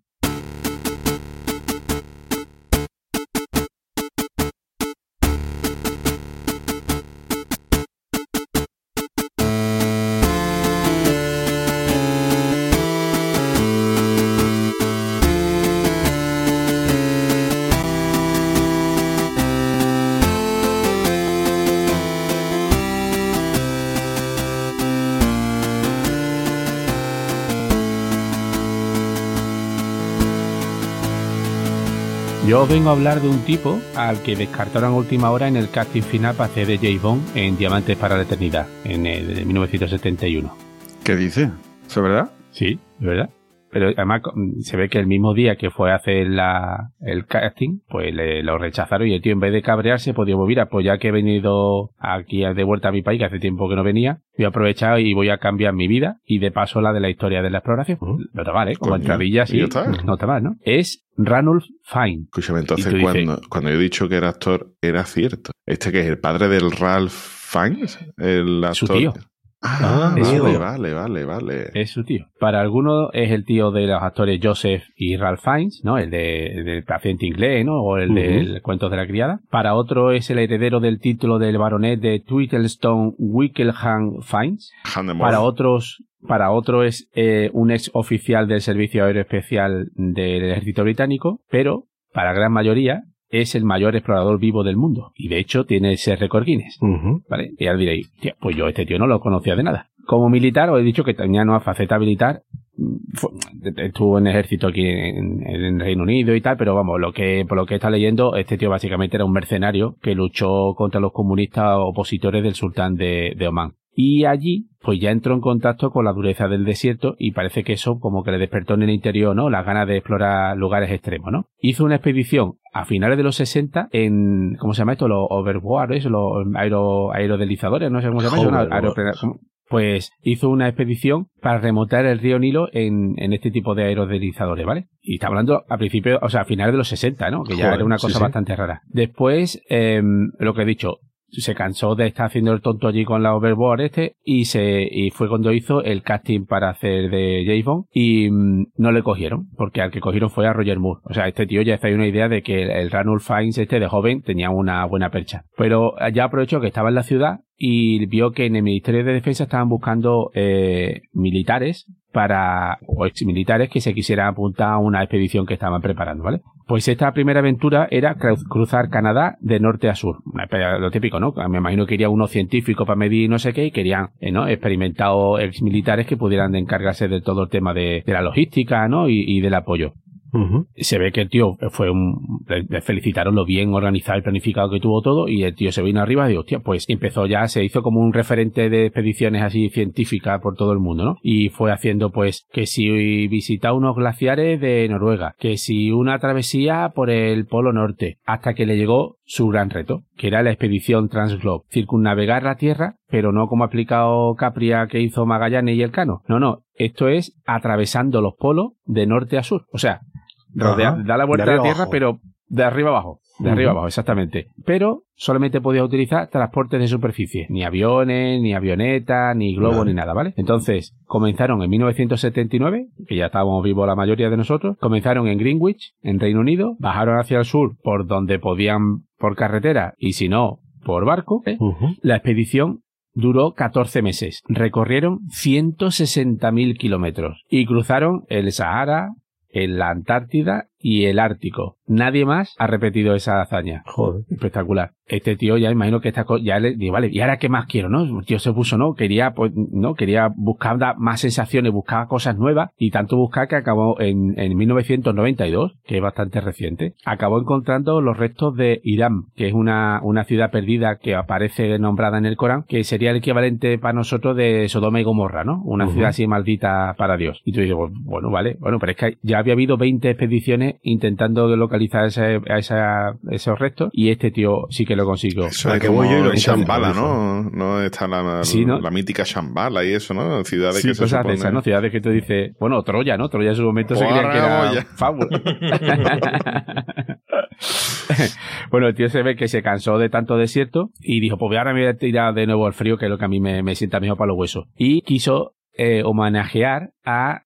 Os vengo a hablar de un tipo al que descartaron a última hora en el casting final para hacer de James Bond en Diamantes para la Eternidad, en el de 1971. ¿Qué dice? ¿Eso es verdad? Sí, de verdad. Pero además mm, se ve que el mismo día que fue a hacer la, el casting, pues le, lo rechazaron y el tío en vez de cabrearse, pues digo, mira, pues ya que he venido aquí de vuelta a mi país, que hace tiempo que no venía, voy a aprovechar y voy a cambiar mi vida y de paso la de la historia de la exploración. Ujú. No está mal, ¿eh? Como entradilla, sí. está. No está mal, ¿no? Es Ranulph Fine. Escúchame, entonces dices- cuando, cuando yo he dicho que era actor, era cierto. Este que es el padre del Ralph Fiennes, el Su actor. tío. Ah, Es vale, vale, vale, vale. Es su tío. Para algunos es el tío de los actores Joseph y Ralph Fiennes, ¿no? El de, el del paciente inglés, ¿no? O el Ujú. del cuento de la criada. Para otro es el heredero del título del baronet de Twittlestone Wickelham Fiennes. Para otros, para otro es eh, un ex oficial del Servicio Aéreo Especial del Ejército Británico, pero para gran mayoría es el mayor explorador vivo del mundo. Y de hecho tiene ese récord Guinness. ¿Vale? Y ahora diréis, "Tía, pues yo este tío no lo conocía de nada. Como militar, os he dicho que tenía una faceta militar. mm, fue- estuvo en ejército aquí en, en Reino Unido y tal, pero vamos, lo que, por lo que está leyendo, este tío básicamente era un mercenario que luchó contra los comunistas opositores del sultán de, de Omán. Y allí, pues ya entró en contacto con la dureza del desierto y parece que eso como que le despertó en el interior, ¿no? Las ganas de explorar lugares extremos, ¿no? Hizo una expedición a finales de los 60 en, ¿cómo se llama esto? Los overboards, los aero, aerodelizadores, no sé cómo se llama. eso. Pues hizo una expedición para remontar el río Nilo en, en este tipo de aerodelizadores, ¿vale? Y está hablando a principios, o sea, a finales de los 60, ¿no? Que ya Joder, era una cosa sí. bastante rara. Después, em, lo que he dicho, se cansó de estar haciendo el tonto allí con la overboard este y se y fue cuando hizo el casting para hacer de James Bond y mm, no le cogieron porque al que cogieron fue a Roger Moore o sea este tío ya está ahí una idea de que el, el Ranulph Fiennes este de joven tenía una buena percha pero ya aprovechó que estaba en la ciudad y vio que en el Ministerio de Defensa estaban buscando eh, militares para o exmilitares que se quisieran apuntar a una expedición que estaban preparando, ¿vale? Pues esta primera aventura era cru- cruzar Canadá de norte a sur. Lo típico, ¿no? Me imagino que quería unos científicos para medir no sé qué y querían, eh, ¿no? Experimentados exmilitares que pudieran encargarse de todo el tema de, la logística, ¿no? Y del apoyo. Se ve que el tío fue un. Le, felicitaron lo bien organizado y planificado que tuvo todo. Y el tío se vino arriba y dijo, hostia, pues empezó ya, se hizo como un referente de expediciones así científicas por todo el mundo, ¿no? Y fue haciendo, pues, que si visita unos glaciares de Noruega, que si una travesía por el Polo Norte, hasta que le llegó su gran reto, que era la expedición Transglobe. Circunnavegar la Tierra, pero no como ha explicado Capria que hizo Magallanes y Elcano. No, no. Esto es atravesando los polos de norte a sur. O sea, rodea- da la vuelta De a la Tierra, abajo. pero de arriba abajo. De arriba abajo, exactamente. Pero solamente podía utilizar transportes de superficie. Ni aviones, ni avionetas, ni globos, Vale. ni nada, ¿vale? Entonces, comenzaron en 1979, que ya estábamos vivos la mayoría de nosotros. Comenzaron en Greenwich, en Reino Unido. Bajaron hacia el sur por donde podían por carretera y si no, por barco. ¿eh? La expedición duró 14 meses. Recorrieron 160.000 kilómetros y cruzaron el Sahara, en la Antártida y el Ártico. Nadie más ha repetido esa hazaña. Joder. Espectacular. Este tío ya imagino que está ya le digo, vale, ¿y ahora qué más quiero, no? El tío se puso, ¿no? Quería, pues, no, quería buscar más sensaciones, buscaba cosas nuevas y tanto buscar que acabó en, en 1992, que es bastante reciente, acabó encontrando los restos de Irán, que es una, una ciudad perdida que aparece nombrada en el Corán, que sería el equivalente para nosotros de Sodoma y Gomorra, ¿no? Una ciudad así maldita para Dios. Y tú dices, pues, bueno, vale, bueno, pero es que ya había habido 20 expediciones intentando localizar ese- a esa- esos restos y este tío sí que lo consiguió. Eso ¿A es como voy yo y lo en que Shambhala, dice? ¿no? No está la, Sí, ¿no? la mítica Shambhala y eso, ¿no? Ciudades Sí, que se cosas de supone... esas, ¿no? Ciudades que tú dices, bueno, Troya, ¿no? Troya en su momento se creía que era fábula. bueno, el tío se ve que se cansó de tanto desierto y dijo, pues ahora me voy a tirar de nuevo al frío, que es lo que a mí me, me sienta mejor para los huesos. Y quiso eh, homenajear a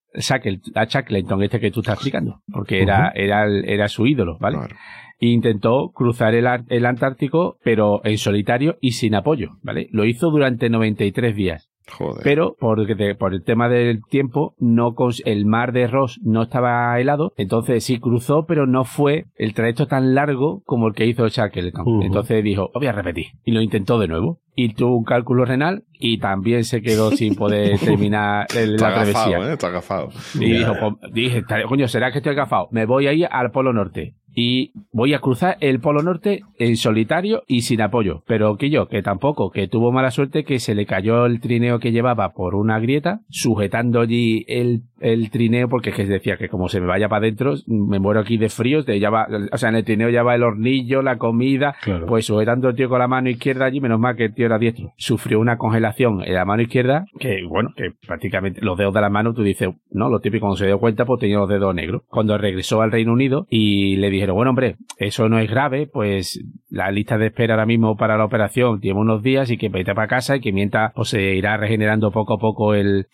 a Shackleton, este que tú estás explicando, porque era, era, era su ídolo, ¿vale? Claro. intentó cruzar el, el Antártico, pero en solitario y sin apoyo, ¿vale? Lo hizo durante 93 días. Joder. Pero por, de- por el tema del tiempo, no el mar de Ross no estaba helado, entonces sí cruzó, pero no fue el trayecto tan largo como el que hizo Shackleton. Entonces dijo, "Oh, voy a repetir. Y lo intentó de nuevo. Y tuvo un cálculo renal y también se quedó sin poder terminar el- está la agafado, travesía. ¿eh? Está agafado. Y dijo, pues, dije, "Ta- coño, ¿será que estoy agafado? Me voy a ir al Polo Norte. Y voy a cruzar el Polo Norte en solitario y sin apoyo. Pero que yo, que tampoco, que tuvo mala suerte que se le cayó el trineo que llevaba por una grieta, sujetando allí el, el trineo, porque es que decía que como se me vaya para adentro, me muero aquí de frío. De, ya va- o sea, en el trineo ya va el hornillo, la comida, Claro. pues sujetando el tío con la mano izquierda allí, menos mal que el tío era diestro. Sufrió una congelación en la mano izquierda, que bueno, que prácticamente los dedos de la mano, tú dices, no, lo típico, cuando se dio cuenta, pues tenía los dedos negros. Cuando regresó al Reino Unido y le dijeron dijeron, bueno, hombre, eso no es grave, pues la lista de espera ahora mismo para la operación tiene unos días y que vete para casa y que mientras pues, se irá regenerando poco a poco el,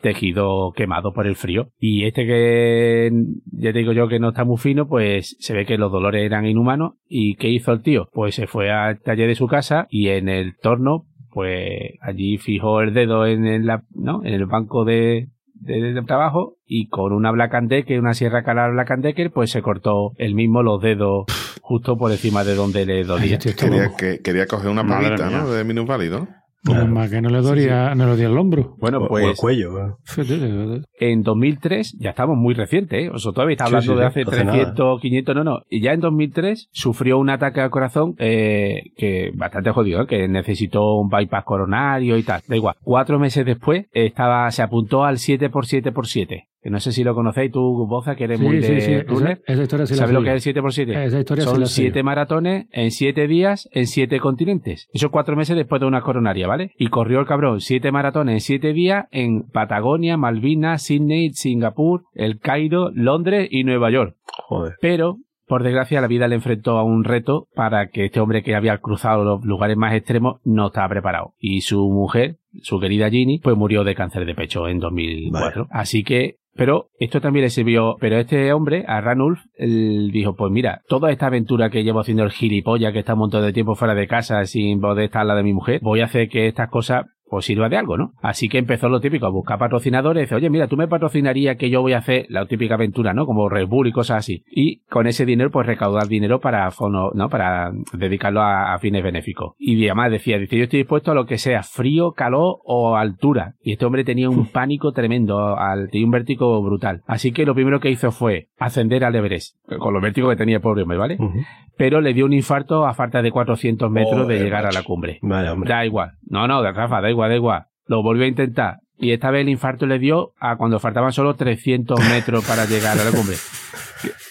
tejido quemado por el frío. Y este que ya te digo yo que no está muy fino, pues se ve que los dolores eran inhumanos. ¿Y qué hizo el tío? Pues se fue al taller de su casa y en el torno pues allí fijó el dedo en ¿no? en el banco de, de, trabajo y con una Black Decker, una sierra calar Black Decker, pues se cortó el mismo los dedos justo por encima de donde le dolía. Quería, que, quería coger una palita, ¿no? De minusválido. Claro. Más que no le dolía, no le dolía el hombro. Bueno, pues. O el cuello. En 2003, ya estamos muy recientes, ¿eh? O sea, todavía está hablando de hace 300, 500, no, no. Y ya en 2003 sufrió un ataque al corazón eh, que bastante jodido, ¿eh? que necesitó un bypass coronario y tal. Da igual. Cuatro meses después estaba, se apuntó al 7x7x7 que no sé si lo conocéis tú, Boza, que eres muy de sí, Esa, historia sí ¿Sabes lo que es el 7x7? Esa historia Son sí la siete maratones en siete días en siete continentes. Eso cuatro meses después de una coronaria, ¿vale? Y corrió el cabrón siete maratones en siete días en Patagonia, Malvinas, Sydney, Singapur, El Cairo, Londres y Nueva York. Joder. Pero por desgracia, la vida le enfrentó a un reto para que este hombre que había cruzado los lugares más extremos no estaba preparado. Y su mujer, su querida Ginny, pues murió de cáncer de pecho en 2004. Vale. Así que pero esto también le sirvió, pero este hombre, a Ranulf, él dijo, pues mira, toda esta aventura que llevo haciendo el gilipollas, que está un montón de tiempo fuera de casa sin poder estar la de mi mujer, voy a hacer que estas cosas pues sirva de algo, ¿no? Así que empezó lo típico, a buscar patrocinadores, dice, oye, mira, tú me patrocinarías que yo voy a hacer la típica aventura, ¿no? Como Red Bull y cosas así. Y con ese dinero, pues recaudar dinero para fono, ¿no? Para dedicarlo a, a, fines benéficos. Y además decía, dice, yo estoy dispuesto a lo que sea, frío, calor o altura. Y este hombre tenía un pánico tremendo, al, tenía un vértigo brutal. Así que lo primero que hizo fue ascender al Everest, con los vértigos que tenía el pobre hombre, ¿vale? Uh -huh. Pero le dio un infarto a falta de 400 metros Oh, de llegar a la cumbre. Vale, hombre. Da igual. No, no, Rafa, da igual, da igual. Lo volvió a intentar. Y esta vez el infarto le dio a cuando faltaban solo 300 metros para llegar a la cumbre.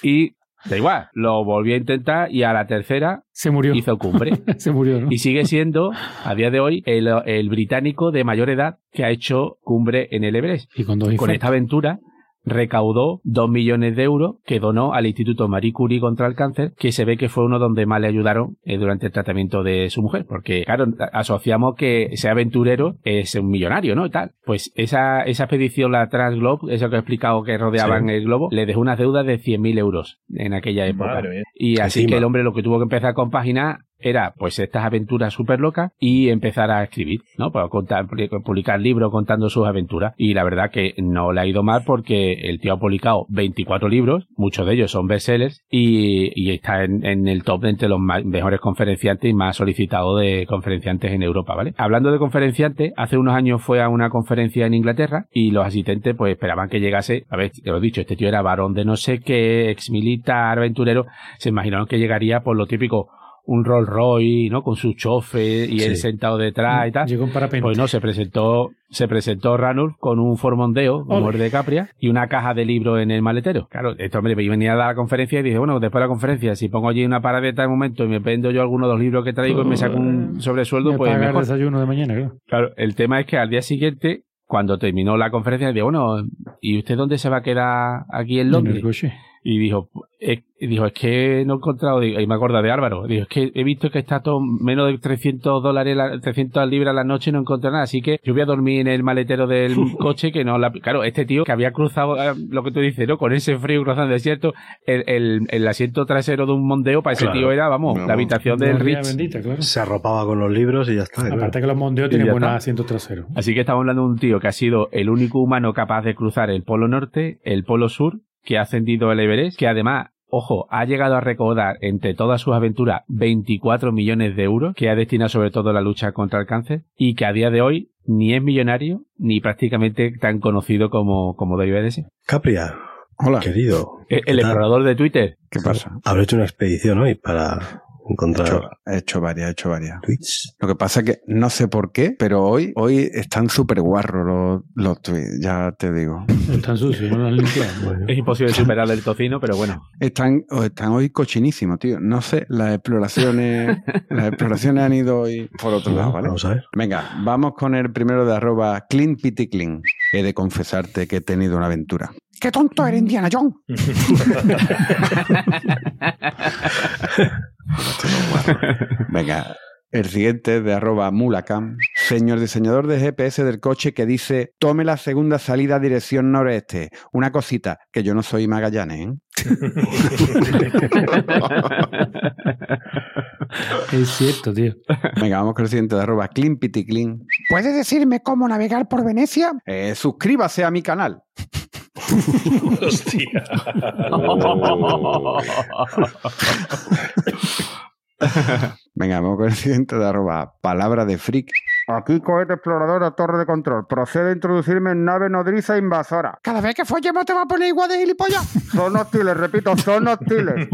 Y da igual, lo volvió a intentar y a la tercera Se murió. hizo cumbre. Se murió, ¿no? Y sigue siendo, a día de hoy, el, el británico de mayor edad que ha hecho cumbre en el Everest. Y con dos Con esta aventura recaudó dos millones de euros que donó al Instituto Marie Curie contra el cáncer, que se ve que fue uno donde más le ayudaron eh, durante el tratamiento de su mujer, porque claro, asociamos que ese aventurero es un millonario, ¿no? Y tal. Pues esa, esa expedición, la Transglobe, eso que he explicado que rodeaban Sí. el globo, le dejó unas deudas de 100.000 euros en aquella época. Madre. Y así Encima. que el hombre lo que tuvo que empezar a compaginar era pues estas aventuras súper locas y empezar a escribir, ¿no? Para contar, publicar libros contando sus aventuras. Y la verdad que no le ha ido mal porque el tío ha publicado 24 libros, muchos de ellos son bestsellers y, y está en, en el top entre los mejores conferenciantes y más solicitados de conferenciantes en Europa, ¿vale? Hablando de conferenciantes, hace unos años fue a una conferencia en Inglaterra y los asistentes pues esperaban que llegase, a ver, te lo he dicho, este tío era varón de no sé qué, ex militar, aventurero, se imaginaron que llegaría por lo típico un Rolls Royce, ¿no? Con su chofe y él sentado detrás y tal. Llegó en parapente. Pues no, se presentó, se presentó Ranulf con un formondeo, como el de Capria, y una caja de libros en el maletero. Claro, este hombre venía a dar la conferencia y dije, bueno, después de la conferencia, si pongo allí una paradeta de momento y me vendo yo alguno de los libros que traigo y me saco un sobresueldo, Me pues paga el mejor. desayuno de mañana, claro. Claro, el tema es que al día siguiente, cuando terminó la conferencia, digo, bueno, ¿y usted dónde se va a quedar aquí en En Londres? el coche. Y dijo, eh, dijo, es que no he encontrado, y me acuerdo de Álvaro, dijo, es que he visto que está todo menos de 300 dólares, la- 300 libras a la noche y no encontré nada, así que yo voy a dormir en el maletero del coche que no la... Claro, este tío que había cruzado, eh, lo que tú dices, ¿no? Con ese frío cruzando el desierto, el, el, el asiento trasero de un mondeo, para ese Claro. tío era, vamos, la habitación del Ritz. bendita, claro. Se arropaba con los libros y ya está. Aparte que los mondeos tienen buenos está. asientos traseros. Así que estamos hablando de un tío que ha sido el único humano capaz de cruzar el Polo Norte, el Polo Sur, que ha ascendido el Everest, que además, ojo, ha llegado a recaudar entre todas sus aventuras 24 millones de euros, que ha destinado sobre todo a la lucha contra el cáncer, y que a día de hoy ni es millonario, ni prácticamente tan conocido como, como de ser. Capria, Hola, querido, El, ¿Qué el tal? explorador de Twitter. ¿qué pasa? habré hecho una expedición hoy para He hecho, he hecho varias, he hecho varias. tweets. Lo que pasa es que no sé por qué, pero hoy, hoy están súper guarros los, los tweets, ya te digo. Están sucios, no los. Bueno, Es imposible superar el tocino, pero bueno. Están, están hoy cochinísimos, tío. No sé, las exploraciones, las exploraciones han ido hoy por otro lado, ¿vale? Vamos a ver. Venga, vamos con el primero de arroba clean pity clean. He de confesarte que he tenido una aventura. ¡Qué tonto eres, Indiana Jones! Venga, el siguiente es de arroba mulacam. Señor diseñador de GPS del coche que dice, tome la segunda salida a dirección noreste. Una cosita, que yo no soy Magallanes, ¿eh? Es cierto, tío. Venga, vamos con el siguiente de arroba clean. ¿Puede decirme cómo navegar por Venecia? Eh, suscríbase a mi canal. Hostia. Venga, vamos con el siguiente de arroba palabra de freak. Aquí cohete explorador a torre de control. Procede a introducirme en nave nodriza invasora. Cada vez que follemos te va a poner igual de gilipollas. Son hostiles, repito, son hostiles.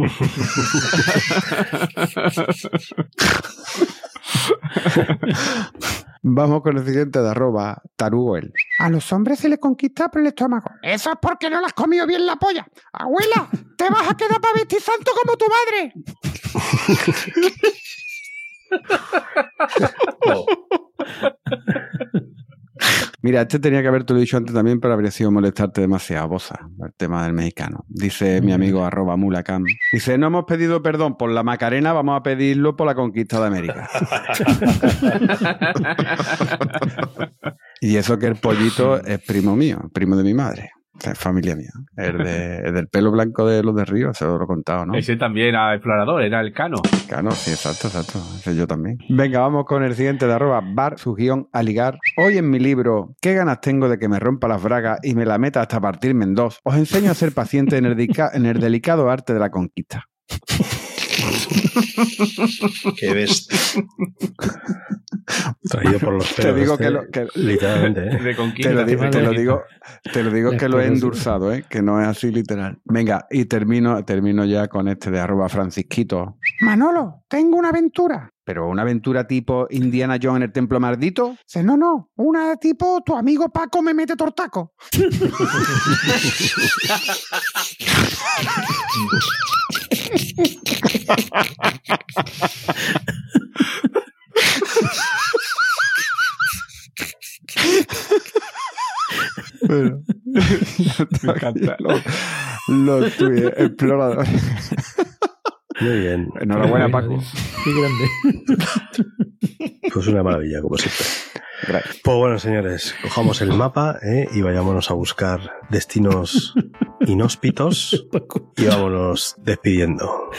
Vamos con el siguiente de arroba taruel. A los hombres se les conquista por el estómago. Eso es porque no le has comido bien la polla. Abuela, te vas a quedar para vestir santo como tu madre. Mira, este tenía que haberte lo dicho antes también, pero habría sido molestarte demasiado, Bosa, el tema del mexicano. Dice mi amigo arroba mulacam. Dice, no hemos pedido perdón por la Macarena, vamos a pedirlo por la conquista de América. y eso que el pollito es primo mío, primo de mi madre. Es familia mía. El, de- el del pelo blanco de los de Río, se lo he contado, ¿no? Ese también era explorador, era el Cano. Claro, sí, exacto, exacto. Ese yo también. Venga, vamos con el siguiente de arroba bar su guion a ligar. Hoy en mi libro, ¿qué ganas tengo de que me rompa las bragas y me la meta hasta partirme en dos? Os enseño a ser paciente en el, dica- en el delicado arte de la conquista. Qué bestia. Traído por los Te pelos. digo este, que lo- que- Literalmente, ¿eh? De conquista. Te lo, digo, te lo digo, te lo digo que lo he endursado, ¿eh? que no es así literal. Venga, y termino, termino ya con este de arroba francisquito. Manolo, tengo una aventura. ¿Pero una aventura tipo Indiana Jones en el templo maldito? Dice, no, no, una tipo tu amigo Paco me mete tortaco. Bueno, me encanta. Los, los tuits, explorador. Muy bien. Enhorabuena, Paco. Qué grande. Pues una maravilla, como siempre. Gracias. Pues bueno, señores, cojamos el mapa ¿eh? y vayámonos a buscar destinos inhóspitos y vámonos despidiendo.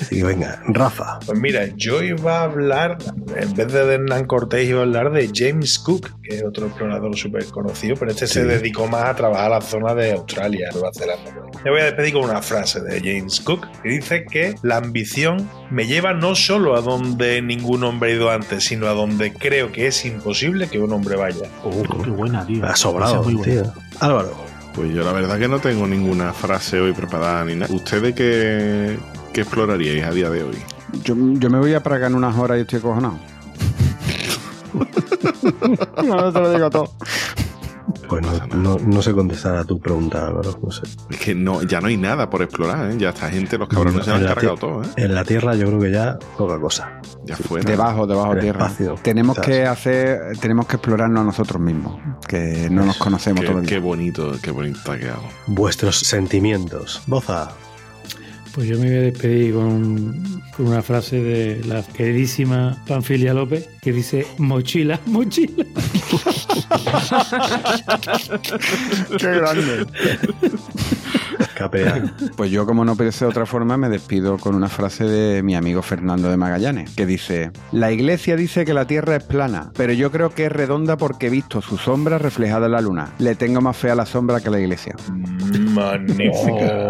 Así que venga, Rafa. Pues mira, yo iba a hablar, en vez de Hernán Cortés, iba a hablar de James Cook, que es otro explorador súper conocido, pero este se dedicó más a trabajar la zona de Australia, Nueva Zelanda. Me voy a despedir con una frase de James Cook, que dice que la ambición me lleva no solo a donde ningún hombre ha ido antes, sino a donde creo que es imposible que un hombre vaya. Oh, qué buena, tío. Ha sobrado, es muy buena. tío. Álvaro. Pues yo la verdad que no tengo ninguna frase hoy preparada ni nada. ¿Ustedes qué, qué exploraríais a día de hoy? Yo, yo me voy a Praga en unas horas y estoy acojonado. no, te lo digo todo. Pues no, no- no sé contestar a tu pregunta, Álvaro. No sé. Es que no, ya no hay nada por explorar, ¿eh? Ya esta gente, los cabrones se han cargado todo, ¿eh? En la Tierra yo creo que ya poca cosa. Ya fuera. Debajo, debajo El tierra. espacio, tenemos quizás. que hacer, tenemos que explorarnos a nosotros mismos, que no nos conocemos todo Qué, el qué día. bonito, qué bonito ha quedado. Vuestros sentimientos. Boza. Pues yo me voy a despedir con, con una frase de la queridísima Panfilia López que dice mochila, mochila. Qué grande. Capea. Pues yo, como no pensé de otra forma, me despido con una frase de mi amigo Fernando de Magallanes, que dice: La iglesia dice que la tierra es plana, pero yo creo que es redonda porque he visto su sombra reflejada en la luna. Le tengo más fe a la sombra que a la iglesia. Magnífica.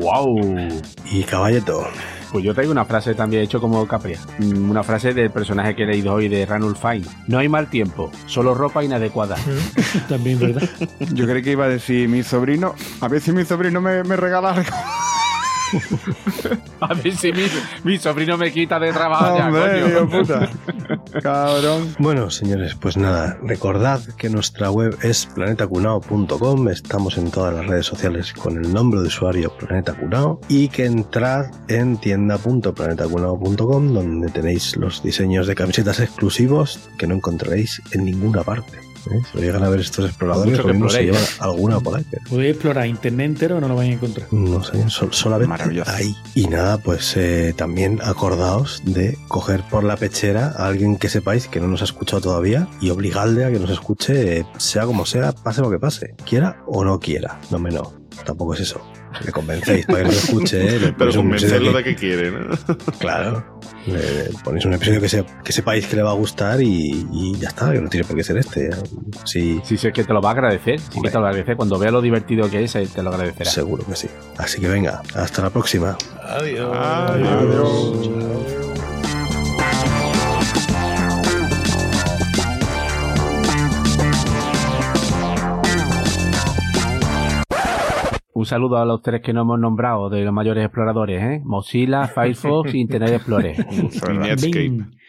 ¡Wow! Y Caballeto. Pues yo traigo una frase también hecho como Capria. Mm, Una frase del personaje que he leído hoy de Ranulf Fine. No hay mal tiempo, solo ropa inadecuada. También, ¿verdad? Yo creí que iba a decir mi sobrino, a ver si mi sobrino me, me regala algo. A ver si mi, mi sobrino me quita de trabajo ya, coño. puta. Cabrón. Bueno, señores, pues nada, recordad que nuestra web es planetacunao.com, estamos en todas las redes sociales con el nombre de usuario Planeta Cunao y que entrad en tienda.planetacunao.com donde tenéis los diseños de camisetas exclusivos que no encontraréis en ninguna parte. ¿Eh? Si lo llegan a ver estos exploradores, lo mismo se llevan alguna por ahí. pero Podéis explorar internet entero, no lo vais a encontrar. No sé, sol- solamente ahí. Y nada, pues eh, también acordaos de coger por la pechera a alguien que sepáis que no nos ha escuchado todavía y obligarle a que nos escuche, eh, sea como sea, pase lo que pase, quiera o no quiera. No me no, tampoco es eso. Le convencéis para que nos escuche, ¿eh? Pero convencerlo que- de que quiere, ¿no? Claro. Le ponéis un episodio que, se- que sepáis que le va a gustar y, y ya está, que no tiene por qué ser este. Sí, Sí, sí, es que te lo va a agradecer. Sí, que te lo agradecer. Cuando vea lo divertido que es, él te lo agradecerá. seguro que sí. Así que venga, hasta la próxima. Adiós. Adiós. Un saludo a los tres que no hemos nombrado de los mayores exploradores, ¿eh? Mozilla, Firefox y Internet Explorer. Netscape.